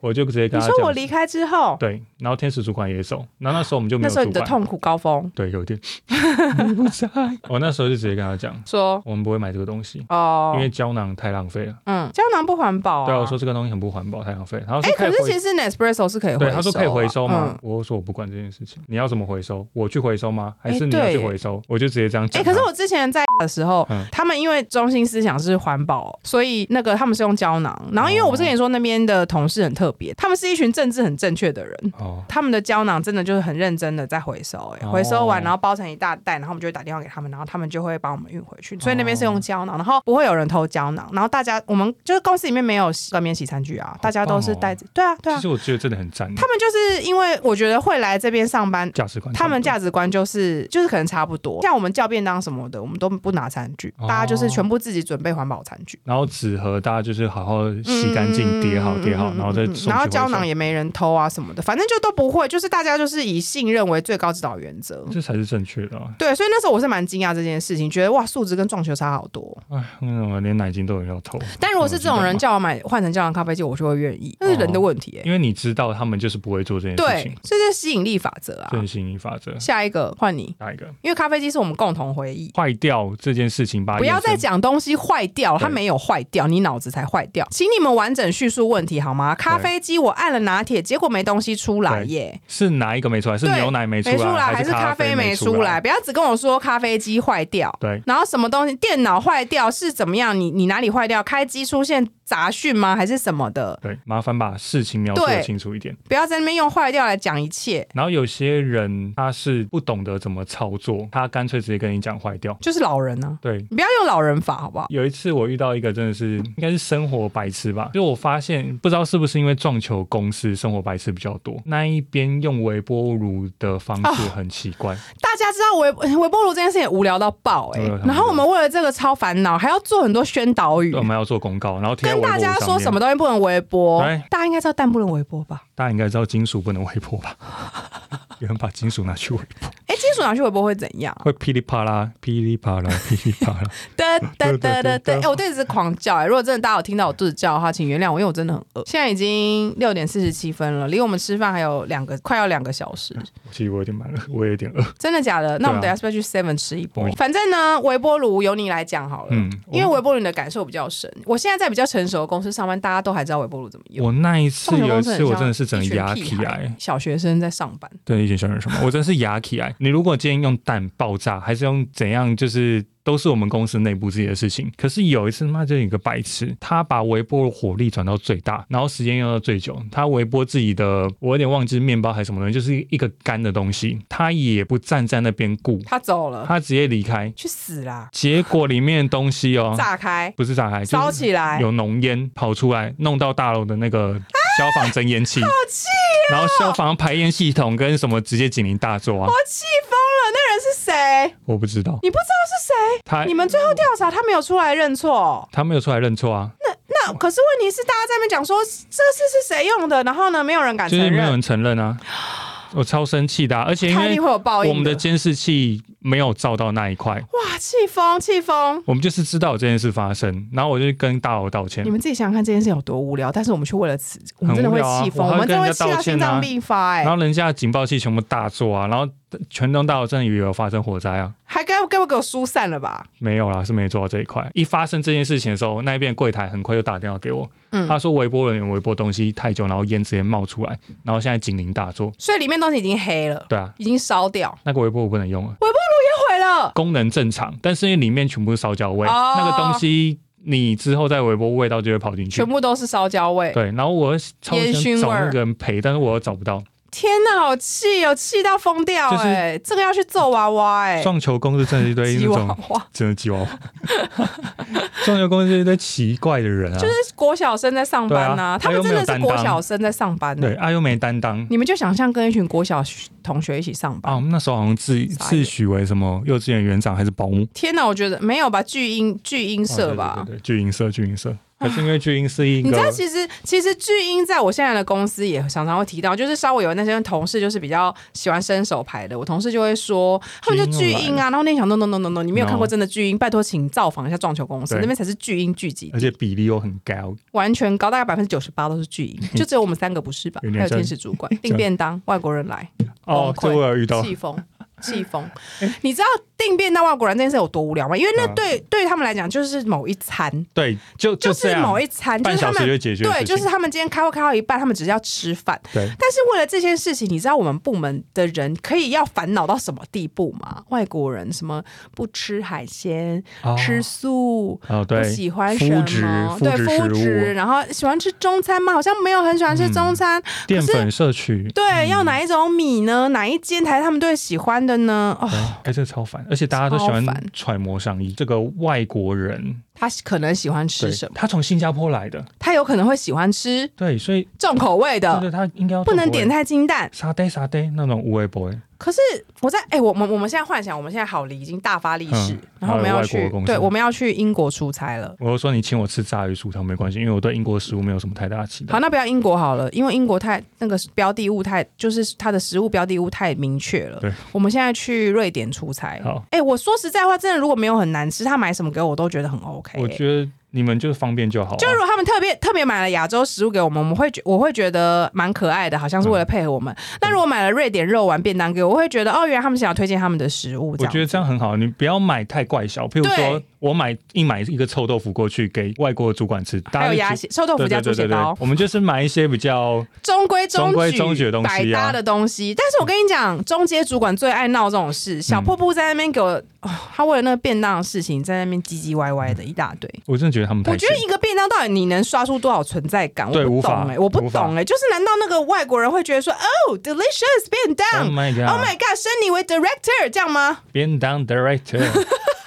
我就直接跟你他讲，说我离开之后，对，然后天使主管也走，然后那时候我们就没那时候你的痛苦高峰，对，有一点 你不在，我那时候就直接跟他讲，说我们不会买这个东西，哦因，为胶囊太浪费了。嗯，胶囊不环保啊。对啊，我说这个东西很不环保，太浪费。然后哎，说可是其实 Nespresso 是可以回收对，啊，他说可以回收吗嗯？？我说我不管这件事情，你要怎么回收？我去回收吗？还是哎你要去回收？我就直接这样哎、讲哎。可是我之前在的时候，嗯他们因为中心思想是环保，所以那个他们是用胶囊。然后因为我不是跟你说那边的同事很特别，他们是一群政治很正确的人。哦，他们的胶囊真的就是很认真的在回收、哎、哦。回收完然后包成一大袋，然后我们就会打电话给他们，然后他们就会帮我们运回去。所以那边是用胶囊，然后不会有人偷胶囊，然后大家我们就是公司里面没有洗免洗餐具啊，大家都是带着，对啊对啊。其。实我觉得真的很赞，他们就是因为我觉得会来这边上班，价值观他们价值观就是就是可能差不多，像我们叫便当什么的，我们都不拿餐具，哦。大家就是全部自己准备环保餐具，然后纸盒大家就是好好洗干净，叠好叠好，嗯然后再然后胶囊也没人偷啊什么的，反正就都不会，就是大家就是以信任为最高指导原则。这才是正确的啊。对，所以那时候我是蛮惊讶这件事情，觉得哇，素质跟撞球差好多。哎，那种连奶精都有人要偷，但如果是这种人叫我买换成胶囊咖啡机，我就会愿意，那是人的问题、欸。因为你知道他们就是不会做这件事对情，，这是吸引力法则啊。正吸引力法则。下一个换你，下一个因为咖啡机是我们共同回忆。坏掉这件事情吧，不要再讲东西坏掉，对它没有坏掉，你脑子才坏掉。请你们完整叙述问题好吗？咖啡机我按了拿铁，结果没东西出来耶，是哪一个没出来？是牛奶没出没出来，还是咖啡没没出来？？不要只跟我说咖啡机坏掉。对，然后什么东西，电脑坏掉是怎么样？你你哪里坏掉？开机出现杂讯吗？还是什么的？对，麻烦把事情描述的清楚一点。不要在那边用坏掉来讲一切，然后有些人他是不懂得怎么操作，他干脆直接跟你讲坏掉。就是老人呢、对，你不要用老人法好不好？有一次我遇到一个真的是应该是生活白痴吧，就我发现不知道是不是因为撞球公司生活白痴比较多，那一边用微波炉的方式很奇怪。大家知道微 微波炉这件事情无聊到爆哎、然后我们为了这个超烦恼，还要做很多宣导语我，们要做公告，然后贴在跟大家说什么东西不能微波，大家应该知道蛋不能微波吧？大家应该知道金属不能微波吧？有人把金属拿去微波，哎，金属拿去微波会怎样？会噼里啪啦、噼里啪啦、噼里啪啦。哒哒哒哒哒！对哎，我对着狂叫哎！如果真的大家有听到我肚子叫的话，请原谅我，因为我真的很饿。现在已经六点四十七分了，离我们吃饭还有两个，快要两个小时。其实我有点蛮饿，我也有点饿。真的假的？那我们等下是不是去 Seven 吃一波我？反正呢，微波炉由你来讲好了。嗯，因为微波炉你的感受比较深，我现在在比较成熟的公司上班，大家都还知道微波炉怎么用。我那一次有一次我真的是整个一群压起来，小学生在上班，对以前小人什么，我真的是牙起来。你如果今天用弹爆炸，还是用怎样，就是。都是我们公司内部自己的事情。可是有一次，妈就有一个白痴，他把微波火力转到最大，然后时间用到最久。他微波自己的，我有点忘记是面包还是什么东西，就是一个干的东西，他也不站在那边顾，他走了，他直接离开。去死啦！结果里面的东西哦，炸开，不是炸开，烧起来，有浓烟跑出来，弄到大楼的那个消防增烟器，好气、然后消防排烟系统跟什么直接警铃大作啊我，气疯了！那人是谁？我不知道，你不知道是谁？他你们最后调查他没有出来认错。他没有出来认错啊，那那可是问题是，大家在那边讲说这次是是谁用的，然后呢，没有人敢承认，就是没有人承认啊，我超生气的啊、而且因为他一定会有报应。我们的监视器没有照到那一块，哇，气疯气疯！我们就是知道有这件事发生，然后我就跟大佬道歉你。们自己想想看这件事有多无聊，但是我们却为了此，我们真的会气疯，我们真的会气到心脏病发、哎然，后人家的警报器全部大作啊，然后全栋大楼真的以为有发生火灾啊，还该该不给我疏散了吧？没有啦，是没做到这一块。一发生这件事情的时候，那边柜台很快就打电话给我，嗯他说微波人员微波东西太久，然后烟直接冒出来，然后现在警铃大作。所以里面东西已经黑了，对啊，已经烧掉，那个微波炉不能用了，微波炉也毁了，功能正常，但是因为里面全部是烧焦味，哦那个东西你之后在微波味道就会跑进去全。部都是烧焦味。对，然后我超想找那个人赔，但是我又找不到。天哪，好气哦，气到疯掉就是哎、这个要去揍娃娃哎、撞球公司真的是一堆那种娃真的鸡娃娃，撞球公司是一堆奇怪的人啊。就是国小生在上班呐、他们真的是国小生在上班、对，啊又没担当。你们就想象跟一群国小同学一起上班。啊，我们那时候好像自自诩为什么幼稚园园长还是保姆天哪，我觉得没有吧，巨婴巨婴社吧。哦对对对对，巨婴社巨婴社，可是因为巨婴是一你知道，其实其实巨婴在我现在的公司也常常会提到，就是稍微有那些同事就是比较喜欢伸手牌的，我同事就会说他们就巨婴啊，然后那想 no no no no no，你没有看过真的巨婴，拜托请造访一下撞球公司，那边才是巨婴聚集地，而且比例又很高。完全高，大概百分之九十八都是巨婴，就只有我们三个不是吧？还有天使主管订便当，外国人来，哦，这我有遇到，气疯。气疯，你知道订便当外国人这件事有多无聊吗？因为那啊。对对他们来讲就是某一餐，对，就就是某一餐，就半是他们小时就解决对，就是他们今天开会开到一半，他们只是要吃饭。对，但是为了这件事情，你知道我们部门的人可以要烦恼到什么地步吗？外国人什么不吃海鲜、哦。吃素，哦对，不喜欢什么？对肤质然后喜欢吃中餐吗？好像没有很喜欢吃中餐。淀粉摄取，对，要哪一种米呢？哪一间台他们最喜欢的呢？哦，哎，这超烦，而且大家都喜欢揣摩上衣。这个外国人，他可能喜欢吃什么？他从新加坡来的，他有可能会喜欢吃对，所以重口味的，对对，他应该不能点太太清淡。沙爹沙爹那种无味 boy，可是我在哎、我们我们现在幻想，我们现在好离已经大发利市，嗯然后我们要去对，我们要去英国出差了。我就说你请我吃炸鱼薯条没关系，因为我对英国食物没有什么太大的期待好，。那不要英国好了，因为英国太那个标的物太，就是它的食物标的物太明确了。对，我们现在去瑞典出差。好，哎、我说实在话，真的如果没有很难吃，他买什么给我，我都觉得很 OK、我觉得你们就是方便就好啊。就如果他们特别特别买了亚洲食物给我们，我们会觉我会觉得蛮可爱的，好像是为了配合我们。那、如果买了瑞典肉丸便当给我，我会觉得哦，原来他们想要推荐他们的食物。我觉得这样很好，你不要买太怪小。譬如说我买一买一个臭豆腐过去给外国的主管吃，还有鸭血、臭豆腐加猪血糕，，我们就是买一些比较中规中规矩、中矩的东西啊百搭的东西。但是我跟你讲，中阶主管最爱闹这种事。小嗯瀑布在那边给我，哦他为了那个便当的事情在那边唧唧歪歪的一大堆。我真的觉得他们太我觉得一个便当到底你能刷出多少存在感？我不懂哎、我不懂哎、就是难道那个外国人会觉得说，，Oh，delicious 便当 Oh my god！，Oh my god，升你为 director 这样吗？便当 director，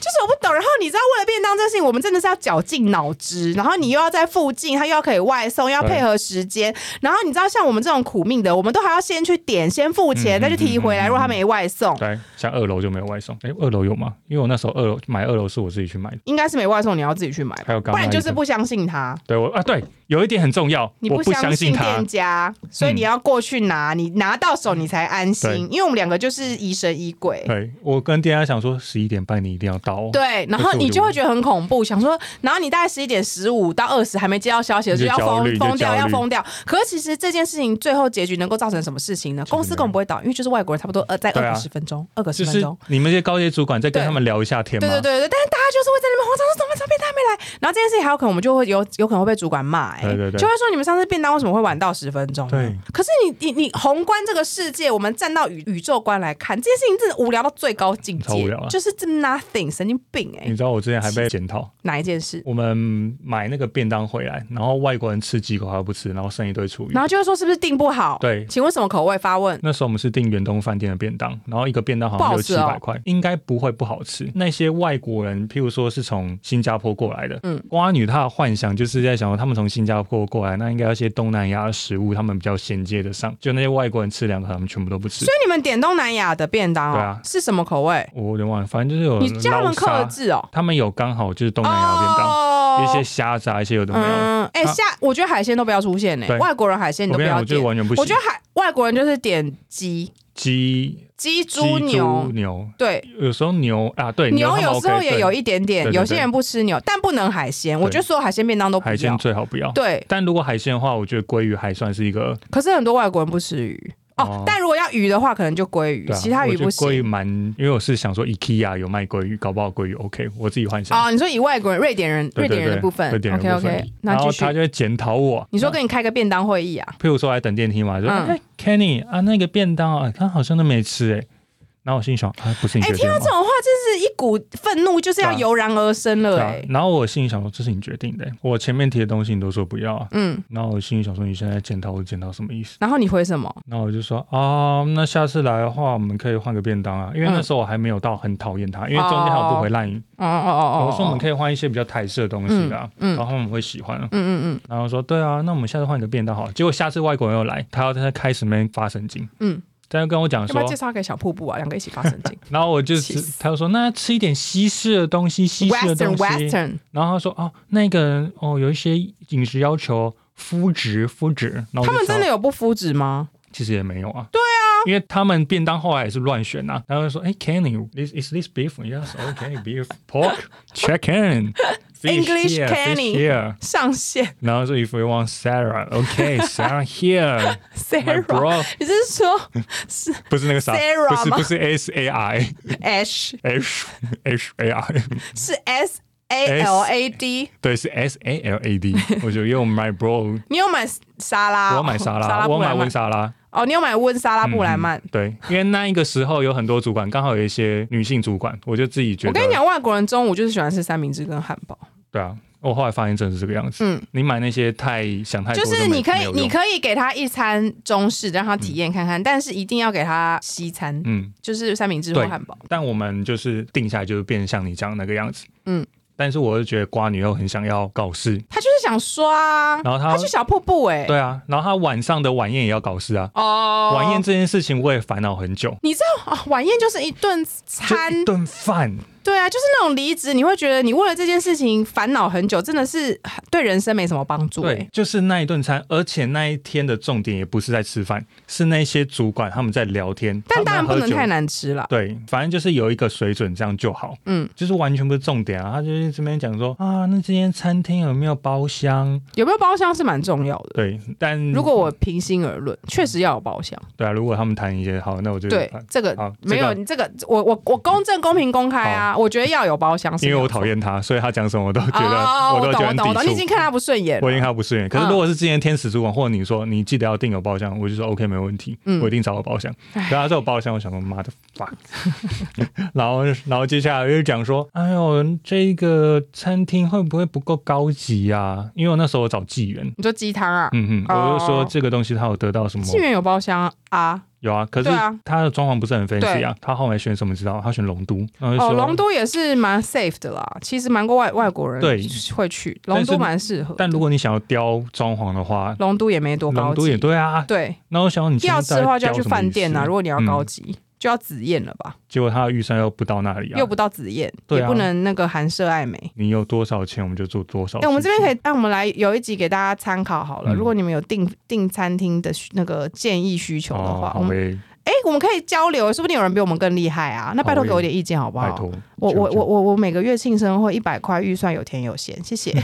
就是我不懂。然后你知道，为了便当这件事情，我们真的是要绞尽脑汁。然后你又要在附近，他又要可以外送，又要配合时间。然后你知道，像我们这种苦命的，我们都还要先去点，先付钱，嗯再去提回来。如果他没外送，对，像二楼就没有外送。哎，二楼有吗？因为我那时候二楼买二楼是我自己去买的。应该是没外送，你要自己去买，还有刚不然就是不相信他。对我啊，对，有一点很重要，你不相信店。家，所以你要过去拿，你拿到手你才安心。因为我们两个就是疑神疑鬼。对我跟店家想说十一点半你一定要到哦，对，然后你就会觉得很恐怖，想说，然后你大概十一点十五到二十还没接到消息，你就就要疯疯掉，要疯掉。可是其实这件事情最后结局能够造成什么事情呢？公司根本不会倒，因为就是外国人差不多呃在二十分钟，二个十分钟。你们这些高阶主管在跟他们聊一下天吗。对对对对，但是大家就是会在那边慌张说怎么怎么便当还没来，然后这件事情还有可能我们就会有有可能会被主管骂、哎，对对对就会说你们上次便当为什么会晚到十分钟？对，可是你你你宏观这个世界，我们站到宇宇宙观来看，这件事情真的无聊到最高境界超无聊啊，就是这 nothing 神经病哎、你知道我之前还被检讨，哪一件事？我们买那个便当回来，然后外国人吃几口还不吃，然后剩一堆厨余然。后就会说是不是订不好？对请问什么口味？发问。那时候我们是订远东饭店的便当，然后一个便当好像六不好吃哦七百块，应该不会不好吃。那些外国人，譬如说是从新加坡过来的，嗯嗯，瓜女她的幻想就是在想说，他们从新加坡过来，那应该要一些东南亚的食物，他们比较衔接得上。就那些外国人吃两口，他们全部都不吃所。以你们点东南亚的便当哦，对啊是什么口味？我有点忘了，反正就是有你叫他克制哦。他们有刚好就是东南亚的便当，哦一些虾子啊，一些有的没有哎、啊下我觉得海鲜都不要出现呢、对外国人海鲜你都不要我觉得。完全不行。我觉得海外国人就是点鸡、鸡、鸡、猪、牛、，牛，对。有时候牛啊，对牛有时候也有一点点，有些人不吃牛，但不能海鲜。我觉得所有海鲜便当都不海鲜。最好不要。对，但如果海鲜的话，我觉得鲑鱼还算是一个，可是很多外国人不吃鱼但如果要鱼的话，可能就鲑鱼，对啊，其他鱼不我觉得鲑鱼行。蛮，因为我是想说 IKEA 有卖鲑鱼，搞不好鲑鱼 OK，我自己幻想。哦，你说以外国人、瑞典人、瑞对对对典人的部分瑞典人，OK 的部分 OK，那然后继续他。就会检讨我。你说跟你开个便当会议啊？譬如说来等电梯嘛，就嗯哎、Kenny 啊，那个便当啊，他好像都没吃哎、然后我心里想，啊，不是你哎、决定听到这？种话，真是一股愤怒，就是要油然而生了、对然后我心里想说，这是你决定的、我前面提的东西你都说不要啊。嗯，然后我心里想说，你现在检讨我检讨什么意思？然后你回什么？然后我就说啊，那下次来的话，我们可以换个便当啊，因为嗯那时候我还没有到很讨厌他，因为中间还有不回烂语。哦哦哦哦，我说我们可以换一些比较台式的东西的、啊，嗯嗯然后我们会喜欢啊。嗯嗯嗯然后说对啊，那我们下次换一个便当好了。结果下次外国人又来，他要在那开始那边发神经，嗯，他就跟我讲说要不要，介绍给小瀑布啊？两个一起发神经 然后我就是他就说那吃一点西式的东西，西式的东西。Western，然后他说哦，那个人哦有一些饮食要求，肤质肤质。他们真的有不肤质吗？其实也没有啊。对啊，因为他们便当后来也是乱选呐、然后就说哎，Kenny，this is this beef? Yes, okay, beef, pork, chicken. Fish English here, fish Kenny here. 上线然后说 if we want Sarah, okay, Sarah here. My Sarah， bro，你是说是不是那个啥， Sarah 吗不是不是 S A I Ash H H A I，是 S A L A D？对，是 S A L A D。我就用 my bro，你有买沙拉？我要买沙沙拉，我要买拉布莱曼温沙拉。 哦，你有买温莎拉布莱曼？对，因为那一个时候有很多主管，刚好有一些女性主管，我就自己觉得，我跟你讲，外国人中午就是喜欢吃三明治跟汉堡。对啊，我后来发现真的是这个样子。嗯，你买那些太想太多就，是你可以你可以给他一餐中式，让他体验看看，但是一定要给他西餐，嗯，就是三明治或对汉堡。但我们就是定下来，就是变成像你讲的那个样子。嗯，但是我就觉得瓜女又很想要搞事，她就是想刷啊，然后她她去小瀑布哎、对啊，然后她晚上的晚宴也要搞事啊。哦，晚宴这件事情我也烦恼很久，你知道啊、晚宴就是一顿就餐一，顿饭，对啊，就是那种离职，你会觉得你为了这件事情烦恼很久，真的是对人生没什么帮助哎、对，就是那一顿餐，而且那一天的重点也不是在吃饭，是那些主管他们在聊天，但当然不能太。难吃了。对，反正就是有一个水准，这样就好。嗯，就是完全不是重点啊，他就是这边讲说啊，那今天餐厅有没有包厢？有没有包厢是蛮重要的。对，但如果我平心而论，确实要有包厢。对啊，如果他们谈一些好，那我就对，这个没有这个你这个，我我我公正、公平、公开啊！我觉得要有包厢因为我讨厌他，所以他讲什么我都觉得、哦，我都觉得抵触。你已经看他不顺眼，我已经看他不顺眼。可是嗯如果是之前天使主管，或者你说你记得要订有包厢，我就说 OK 没问题，嗯我一定找个包厢。然后他这有包厢，我想说妈的 fuck，然后然后接下来就讲说，哎呦，这个餐厅会不会不够高级呀、因为我那时候我找纪元。你说鸡汤啊？嗯哼，哦我就说这个东西他有得到什么？纪元有包厢啊？有啊，可是他的装潢不是很 fancy 啊。他后来选什么知道？他选龙都，哦，说龙都也是蛮 safe 的啦，其实蛮多外外国人对会去，龙都蛮适合的。但如果你想要雕装潢的话，龙都也没多高龙都也级，对啊。对，那我想你要吃的话就要去饭店啊。如果你要嗯高级，就要紫燕了吧？结果他的预算又不到那里啊。又不到紫燕，啊也不能那个韩舍爱美。你有多少钱，我们就做多少事情。哎、我们这边可以，让我们来有一集给大家参考好了。嗯如果你们有订订餐厅的那个建议需求的哦，话，我们哎、我们可以交流，说不定有人比我们更厉害啊。那拜托好给我点意见好不好？拜托。我我我我我每个月庆生会一百块预算有甜有咸，谢谢。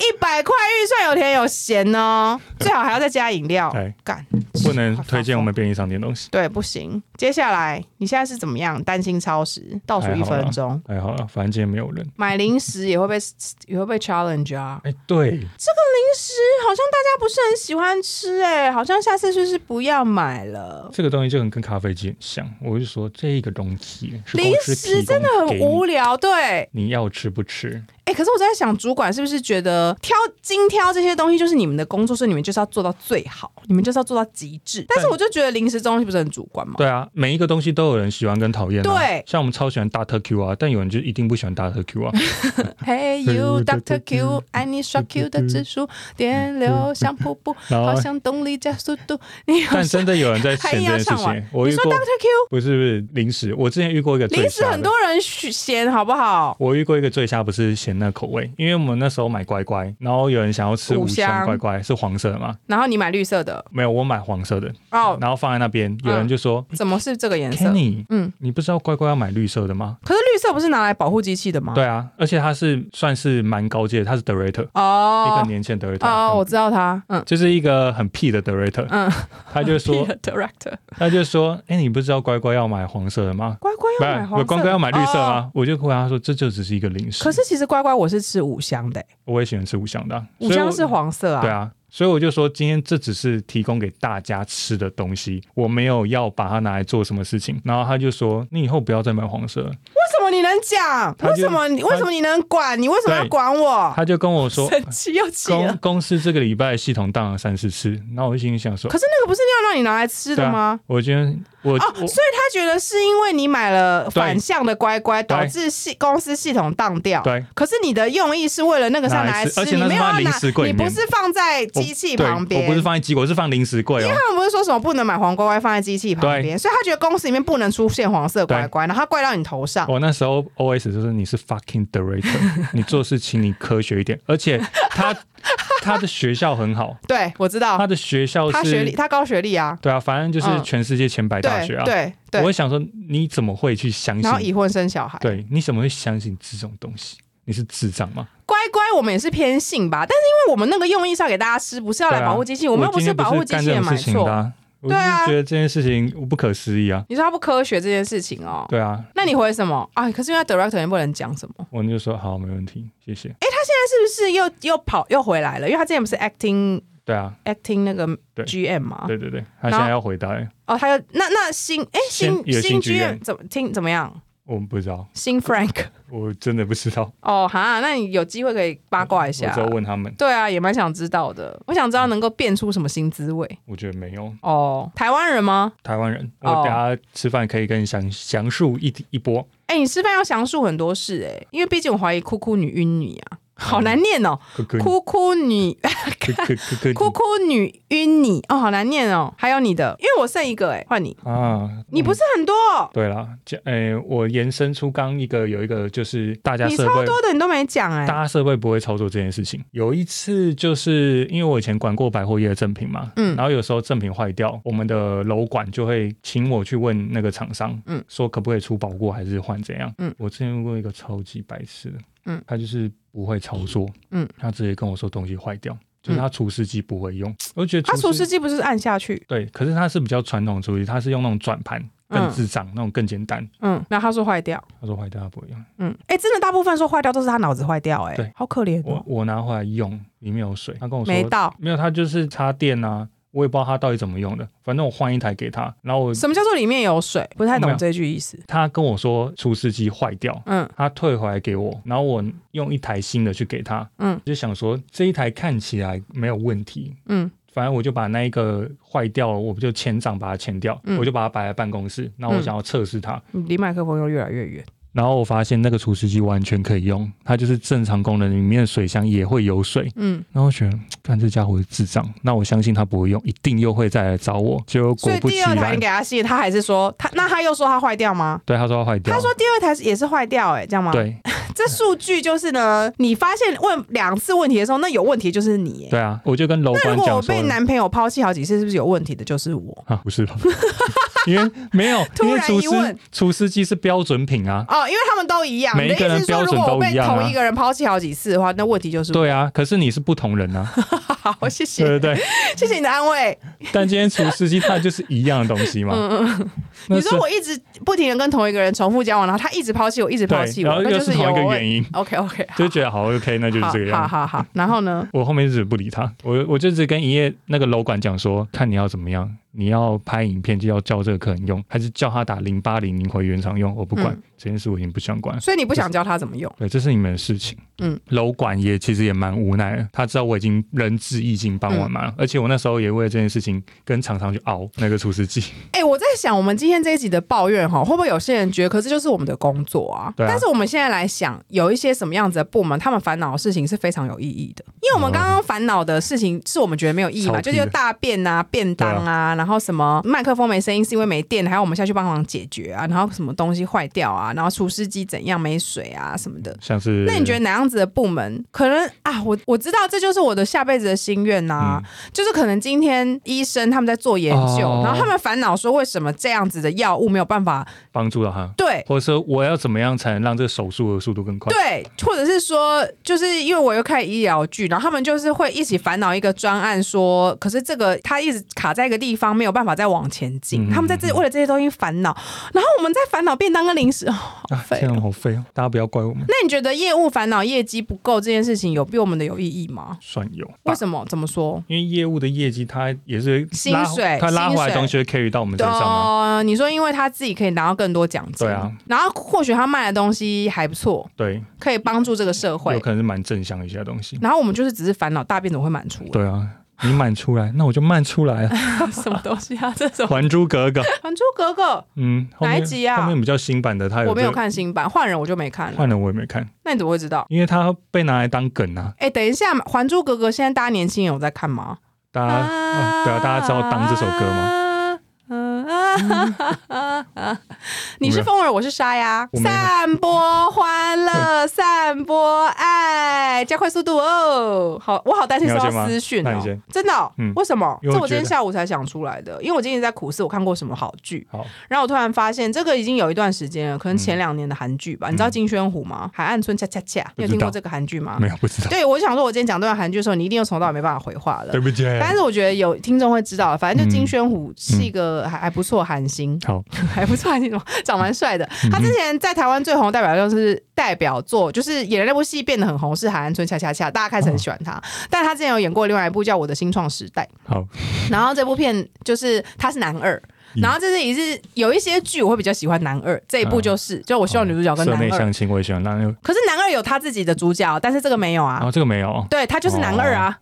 一百块预算有甜有咸呢，最好还要再加饮料。对，干，不能推荐我们便利商店东西。对，不行。接下来你现在是怎么样？担心超时，倒数一分钟。哎，好了，反正今天没有人。买零食也会被也会被 challenge 啊。哎，对，这个零食好像大家不是很喜欢吃哎、好像下次就是不要买了。这个东西就很跟咖啡机很像。我就说这个东西零食真的很无聊，对，你要吃不吃？哎、可是我在想，主管是不是觉得挑精挑这些东西就是你们的工作，所以你们就是要做到最好，你们就是要做到极致。但是我就觉得零食这东西不是很主观吗？对啊，每一个东西都有人喜欢跟讨厌、啊。对像我们超喜欢大特 Q 啊，但有人就一定不喜欢大特 Q 啊。Hey you Doctor Q，爱你刷 Q 的指数，电流像瀑布，好像动力加速度。你好真的有人在 还嫌这件事硬要唱完情。我说过，Doctor Q 不是不是零食，我之前遇过一个零食。很多人嫌好不好？我遇过一个最瞎，不是嫌那口味，因为我们那时候买乖乖，然后有人想要吃五五香香乖乖，是黄色的嘛？然后你买绿色的没有，我买黄色的，哦，然后放在那边，有人就说、怎么是这个颜色？Kenny，嗯，你不知道乖乖要买绿色的吗？可是绿色不是拿来保护机器的吗？对啊，而且它是算是蛮高阶的，它是 Director，哦、一哦个年轻的 Director，、哦，我知道他，嗯就是一个很屁的 Director，嗯，他就说 director 他就说，哎、你不知道乖乖要买黄色的吗？乖乖要买黄色，不乖乖要买绿色哦吗？我就回答说，这就只是一个零食。可是其实乖乖乖我是吃五香的欸，我也喜欢吃五香的啊、五香是黄色啊。对啊，所以我就说今天这只是提供给大家吃的东西，我没有要把它拿来做什么事情。然后他就说：“你以后不要再买黄色了。为什么你能讲？为什么你他为什么你能管？你为什么要管我？他就跟我说。生气又气公了。公司这个礼拜系统当了三四次，那我心里想说可，是那个不是要让你拿来吃的吗啊？，我觉得我、哦，所以他觉得是因为你买了反向的乖乖，对导致系公司系统当掉。对可是你的用意是为了那个是要拿来吃，拿来吃而且没有要拿，你不是放在我机器旁边。我不是放在机，我是放零食柜哦。他们不是说什么不能买黄乖乖放在机器旁边，所以他觉得公司里面不能出现黄色乖乖，然后他怪到你头上。我那时候 O S 就是你是 fucking director，你做事请你科学一点，而且他 他的学校很好，对，我知道他的学校他学历，是，他高学历啊，对啊，反正就是嗯全世界前百大对学啊。对对我会，想说，你怎么会去相信？然后已婚生小孩。对，你怎么会相信这种东西？你是智障吗？乖乖，我们也是偏信吧，但是因为我们那个用意是要给大家吃，不是要来保护机器，我们又不是保护机器人买干这种事情的、错。啊，我就觉得这件事情不可思议啊。你说他不科学这件事情哦，对啊，那你回什么啊？可是因为他 director 也不能讲什么。我就说好，没问题，谢谢。哎，他现在是不是又又跑又回来了？因为他之前不是 acting 对啊，acting 那个 GM 嘛？对对对，他现在要回答了，哦，他又那那新哎新新 GM 院怎么听怎么样？我们不知道，新 Frank 我真的不知道，哦哈，那你有机会可以八卦一我下之后问他们，对啊，也蛮想知道的。我想知道能够变出什么新滋味我觉得没有。哦。台湾人吗？台湾人，哦我等下吃饭可以跟你详详述一一波。哎、你吃饭要详述很多事哎、因为毕竟我怀疑哭哭女晕你啊，好难念哦，哭哭女 哭哭女晕你哦，好难念哦。还有你的，因为我剩一个哎、换你，啊，你不是很多，对啦，这诶、我延伸出刚一个有一个就是大家你。超多的你都没讲哎、大家社会不会操作这件事情。有一次，就是因为我以前管过百货业的正品嘛，嗯然后有时候正品坏掉，我们的楼管就会请我去问那个厂商，嗯说可不可以出保固还是换怎样。嗯我之前问过一个超级白痴的，嗯。他就是不会操作，嗯。他直接跟我说东西坏掉，就是他除湿机不会用。我觉得他除湿湿机不是按下去，对，可是他是比较传统的处理，他是用那种转盘。更智障，那种更简单。嗯，然后他说坏掉，他说坏掉他不会用，嗯，哎、真的大部分说坏掉都是他脑子坏掉、哎，对，好可怜我哦，我拿回来用，里面有水。他跟我说没到。没有，他就是插电啊，我也不知道他到底怎么用的，反正我换一台给他，然后我什么叫做里面有水？不太懂这句意思。他跟我说除湿机坏掉，嗯他退回来给我，然后我用一台新的去给他，嗯就想说这一台看起来没有问题。嗯反正我就把那一个坏掉了，我不就签账把它签掉，嗯我就把它摆在办公室，然后我想要测试它，嗯离麦克风又越来越远。然后我发现那个除湿机完全可以用，它就是正常功能，里面的水箱也会有水，嗯，然后我觉得，看这家伙是智障，那我相信他不会用，一定又会再来找我。结果果不其然以第二台你，给他信，他还是说他那他又说他坏掉吗？对他说他坏掉，他说第二台也是坏掉、哎，这样吗？，对 这数据就是呢，你发现问两次问题的时候，那有问题就是你、哎对啊，我就跟楼那管如果我被男朋友抛弃好几次，是不是有问题的就是我？啊，不是吧？因为没有，突然因为除一问湿除湿机是标准品啊。哦，因为他们都一样。每一个人标准都一样啊同一个人抛弃好几次的话，那问题就是。对啊，可是你是不同人啊，好，谢谢，对对对。谢谢你的安慰。但今天厨师机它就是一样的东西嘛。嗯嗯 你说我一直不停的跟同一个人重复交往，然后他一直抛弃我，一直抛，弃我，然后那就是同一个原因，OK OK，就觉得好 OK，那就是这个样子。好好好，然后呢？我后面一直不理他，我我就只跟营业那个楼管讲说，看你要怎么样，你要拍影片就要叫这个客人用，还是叫他打零八零零回原厂用，我不管、嗯这件事，我已经不想管。所以你不想教他怎么用？对，这是你们的事情。嗯，楼管也其实也蛮无奈的，他知道我已经仁至义尽帮完忙了，而且我那时候也为了这件事情跟厂商去熬那个除湿机。哎、我在想，我们今天这一集的抱怨哈，会不会有些人觉得，可是就是我们的工作啊？对啊但是我们现在来想，有一些什么样子的部门，他们烦恼的事情是非常有意义的。因为我们刚刚烦恼的事情是我们觉得没有意义嘛，就是大便啊、便当啊，然后什么麦克风没声音是因为没电，还要我们下去帮忙解决啊，然后什么东西坏掉啊，然后除湿机怎样没水啊什么的。像是那你觉得哪样子的部门可能啊？我我知道这就是我的下辈子的心愿呐、就是可能今天医生他们在做研究，哦然后他们烦恼说为什么这样子的药物没有办法帮助到他，对。或者说我要怎么样才能让这个手术的速度更快？对，或者是说，就是因为我又看医疗剧，然后他们就是会一起烦恼一个专案说，可是这个他一直卡在一个地方，没有办法再往前进。嗯他们在这为了这些东西烦恼，然后我们在烦恼便当跟零食，哦、好啊，废哦天啊，好废哦！大家不要怪我们。那你觉得业务烦恼业业绩不够这件事情有比我们的有意义吗？算有，为什么？怎么说？因为业务的业绩，它也是薪水，它拉回来东西会 carry 到我们身上吗？你说，因为他自己可以拿到更多奖金，对啊，然后或许他卖的东西还不错，对，可以帮助这个社会，有可能是蛮正向的一些东西。然后我们就是只是烦恼大便怎么会满出？对啊。你满出来，那我就慢出来了。什么东西啊？这什么？《还珠格格》。《还珠格格》嗯，哪一集啊？后面比较新版的，他我没有看新版，换人我就没看了。换人我也没看。那你怎么会知道？因为他被拿来当梗啊。哎，等一下，《还珠格格》现在大家年轻人有在看吗？大家，对啊，大家知道《当》这首歌吗？你是风儿，我是沙呀。散播欢乐，散播爱，加快速度哦。好，我好担心收到私讯哦。真的？为什么？这我今天下午才想出来的。因为我今天在苦思，我看过什么好剧。好，然后我突然发现，这个已经有一段时间了，可能前两年的韩剧吧。你知道金宣虎吗？海岸村恰恰恰，你有听过这个韩剧吗？没有，不知道。对，我想说，我今天讲这段韩剧的时候，你一定又从到没办法回话了。对不起。但是我觉得有听众会知道，反正就金宣虎是一个还还不错韩星。好，还不错，那种长蛮帅的。他之前在台湾最红的代表就是代表作，就是演的那部戏变得很红，是《海岸村恰恰恰》，大家开始很喜欢他。但他之前有演过另外一部叫《我的新创时代》。好，然后这部片就是他是男二。然后这是也是有一些剧我会比较喜欢男二，这一部就是，就我希望女主角跟男二。相亲我也喜欢男二。可是男二有他自己的主角，但是这个没有啊。哦，这个没有。对他就是男二啊，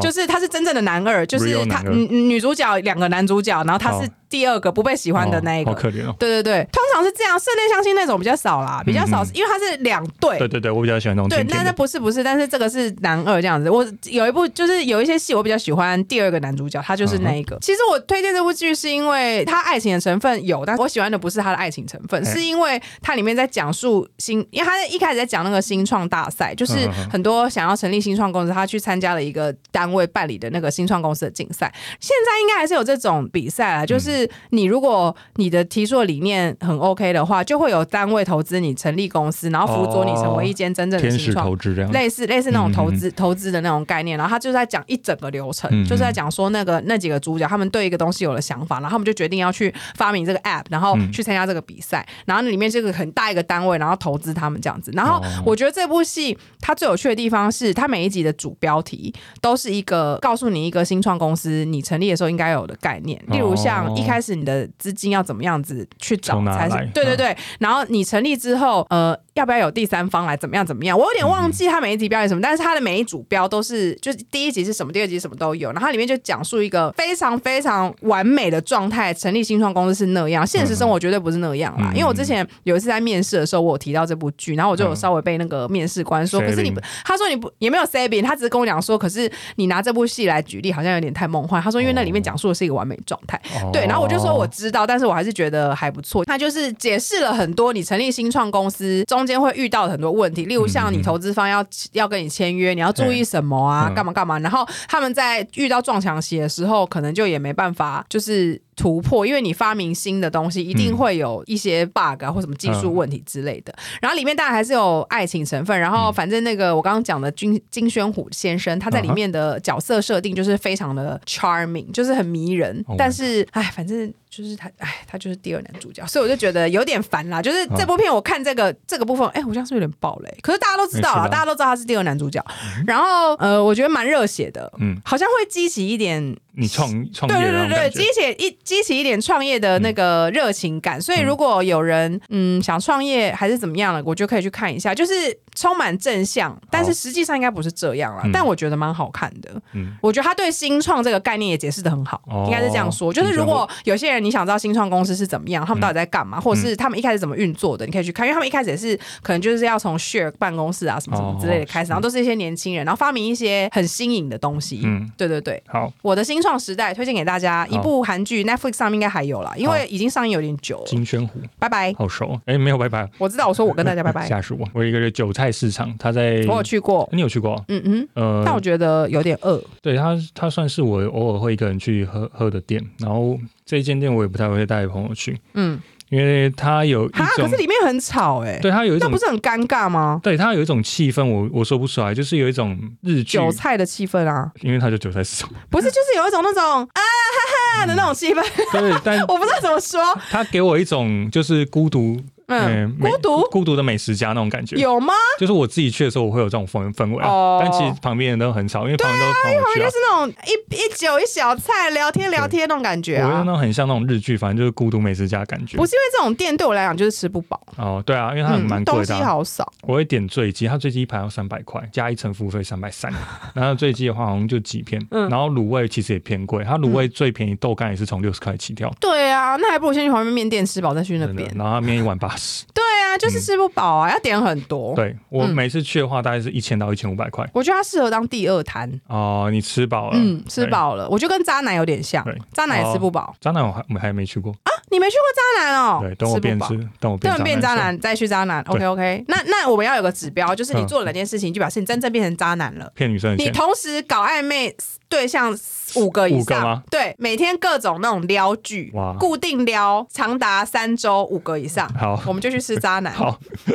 就是他是真正的男二，就是他女女主角两个男主角，然后他是。第二个不被喜欢的那一个，好可怜哦。对对对，通常是这样，室内相亲那种比较少啦，比较少，因为它是两对。对对对，我比较喜欢那种。对，那那不是不是，但是这个是男二这样子。我有一部就是有一些戏，我比较喜欢第二个男主角，他就是那一个。其实我推荐这部剧是因为他爱情的成分有，但我喜欢的不是他的爱情成分，是因为它里面在讲述新，因为他一开始在讲那个新创大赛，就是很多想要成立新创公司，他去参加了一个单位办理的那个新创公司的竞赛。现在应该还是有这种比赛啊，就是你如果你的提出的理念很 OK 的话，就会有单位投资你成立公司，然后辅佐你成为一间真正的新创，类似类似那种投资投资的那种概念。然后他就在讲一整个流程，就是在讲说那个那几个主角他们对一个东西有了想法，然后他们就决定要去发明这个 App，然后去参加这个比赛。然后那里面这个很大一个单位，然后投资他们这样子。然后我觉得这部戏它最有趣的地方是，它每一集的主标题都是一个告诉你一个新创公司你成立的时候应该有的概念，例如像一开始你的。资金要怎么样子去找才是？对对对，然后你成立之后，呃。要不要有第三方来怎么样怎么样？我有点忘记他每一集标题什么，但是他的每一组标都是，就是第一集是什么，第二集什么都有。然后里面就讲述一个非常非常完美的状态，成立新创公司是那样，现实生活绝对不是那样啦。因为我之前有一次在面试的时候，我有提到这部剧，然后我就有稍微被那个面试官说，可是你不，他说你不也没有 saving，他只是跟我讲说，可是你拿这部戏来举例，好像有点太梦幻。他说因为那里面讲述的是一个完美状态，对。然后我就说我知道，但是我还是觉得还不错。他就是解释了很多你成立新创公司中间会遇到很多。问题，例如像你投资方要要跟你签约，你要注意什么啊？干嘛干嘛？然后他们在遇到撞墙期的时候，可能就也没办法，就是。突破，因为你发明新的东西，一定会有一些 bug 啊或什么技术问题之类的。然后里面当然还是有爱情成分。然后反正那个我刚刚讲的金金宣虎先生，他在里面的角色设定就是非常的 charming，就是很迷人。但是哎，反正就是他哎，他就是第二男主角，所以我就觉得有点烦啦。就是这部片我看这个这个部分，哎，我像是有点爆雷。可是大家都知道了，大家都知道他是第二男主角。然后呃，我觉得蛮热血的，嗯，好像会激起一点。你创创业对对对对，激起一激起一点创业的那个热情感，所以如果有人嗯想创业还是怎么样了，我觉得可以去看一下，就是充满正向，但是实际上应该不是这样了，但我觉得蛮好看的。嗯，我觉得他对新创这个概念也解释的很好，应该是这样说，就是如果有些人你想知道新创公司是怎么样，他们到底在干嘛，或者是他们一开始怎么运作的，你可以去看，因为他们一开始也是可能就是要从 share 办公室啊什么什么之类的开始，然后都是一些年轻人，然后发明一些很新颖的东西。嗯，对对对，好，我的新创时代推荐给。大家一部韩剧，Netflix 上面应该还有啦，因为已经上映有点久。金宣虎，拜拜，好熟。哎，没有拜拜，我知道。我说我跟大家拜拜。吓死我！我一个韭菜市场，他在，我有去过。你有去过？嗯嗯。呃，但我觉得有点饿。对他，他算是我偶尔会一个人去喝喝的店。然后这一间店我也不太会带朋友去。嗯。因为它有一种，可是里面很吵哎，对它有一种，那不是很尴尬吗？对它有一种气氛，我我说不出来，就是有一种日剧韭菜的气氛啊，因为它就韭菜市场，不是就是有一种那种啊哈哈的那种气氛，对，但 我不知道怎么说，它给我一种就是孤独。嗯，孤独孤独的美食家那种感觉。有吗？就是我自己去的时候，我会有这种氛氛围啊。哦但其实旁边人都很少，因为旁边都是朋友去啊旁边就是。那种一一酒一小菜聊天聊天那种感觉啊我觉得那。种很像那种日剧，反正就是孤独美食家的感觉。不是因为这种店对我来讲就是吃不饱，哦，对啊，因为它很蛮嗯，东西贵的啊、好少。我会点醉鸡，它醉鸡一盘要三百块，加一层服务费三百三。然后醉鸡的话好像就几片，嗯然后卤味其实也偏贵，它卤味最便宜豆干也是从六十块起跳，对啊，那还不如先去旁边面店吃饱再去那边。然后面一碗八十。对啊，就是吃不饱啊，要点很多。对我嗯每次去的话，大概是一千到一千五百块。我觉得它适合当第二摊。哦，你吃饱了，嗯，吃对。饱了，我就跟渣男有点像对，渣男也吃不饱。渣男我还我们还没去过啊，你没去过渣男哦？对，等我变吃等我变等我变渣男再去渣男，OK OK。那那我们要有个指标，就是你嗯做了哪件事情，就表示你真正变成渣男了。骗女生。你同时搞暧昧对象五个以上五个吗，对，每天各种那种撩剧哇，固定撩，长达三周五个以上，好。我们就去吃渣男。好，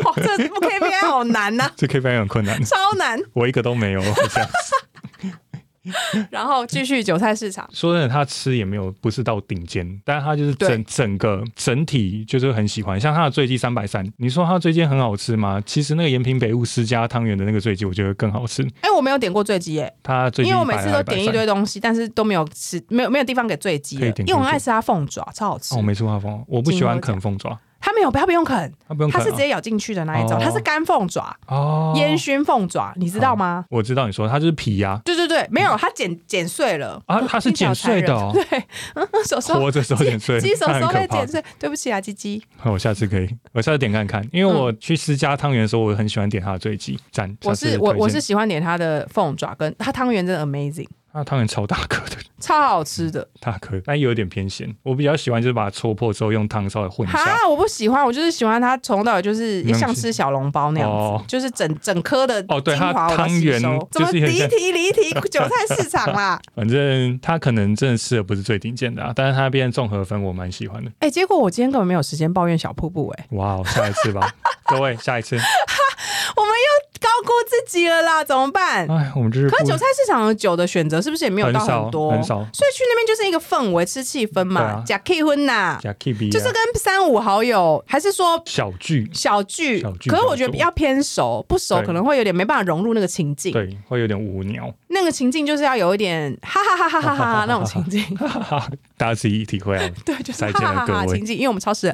哇，这不 KPI 好难呐、这 KPI 很困难，超难。我一个都没有。这样然后继续韭菜市场，说真的，他吃也没有不是到顶尖，但是他就是整整个整体就是很喜欢。像他的醉鸡三百三，你说他醉鸡很好吃吗？其实那个延平北路私家汤圆的那个醉鸡，我觉得更好吃。哎、我没有点过醉鸡耶，他醉鸡因为我每次都120点一堆东西，但是都没有吃，没有没有地方给醉鸡因为我很爱吃他凤爪，超好吃。哦，我没吃过他凤，我不喜欢啃凤爪，它没有，它不用啃，他不用啃、啊。它是直接咬进去的那一种，哦它是干凤爪，哦，烟熏凤爪，你知道吗？我知道你说它就是皮呀、对对对，没有，它剪剪碎了啊它是剪碎的对，嗯手手活着时候剪碎，鸡手手那很可怕被剪碎，对不起啊，鸡鸡。好我下次可以，我下次点看看，因为我去私家汤圆的时候，我很喜欢点它的醉鸡，赞。我下次是我推荐我是喜欢点它的凤爪，跟它汤圆真的 amazing，他的汤圆超大颗的，超好吃的。大颗，但有点偏咸。我比较喜欢就是把它戳破之后用汤稍微混一下。哈，我不喜欢，我就是喜欢它从头到尾就是像吃小笼包那样子，哦就是整整颗的哦对它精华我都吸汤圆收怎么离就是很像题离题？韭菜市场啦，反正它可能真的吃的不是最顶尖的、啊，但是它那边综合分我蛮喜欢的。哎、结果我今天根本没有时间抱怨小瀑布、哎，哇，哦，下一次吧，各位，下一次。我们又高估自己了啦，怎么办？哎，我们就是可是韭菜市场的酒的选择是不是也没有到很多？很少所以去那边就是一个氛围，吃气氛嘛假 K 婚呐，假 K B，就是跟三五好友，还是说小聚，小聚？小聚可是我觉得比较多比较偏熟，不熟可能会有点没办法融入那个情境。对，会有点无聊，那个情境就是要有一点哈哈哈哈哈哈那种情境，大家自己体会啊。对，就是哈哈哈哈情境，因为我们超时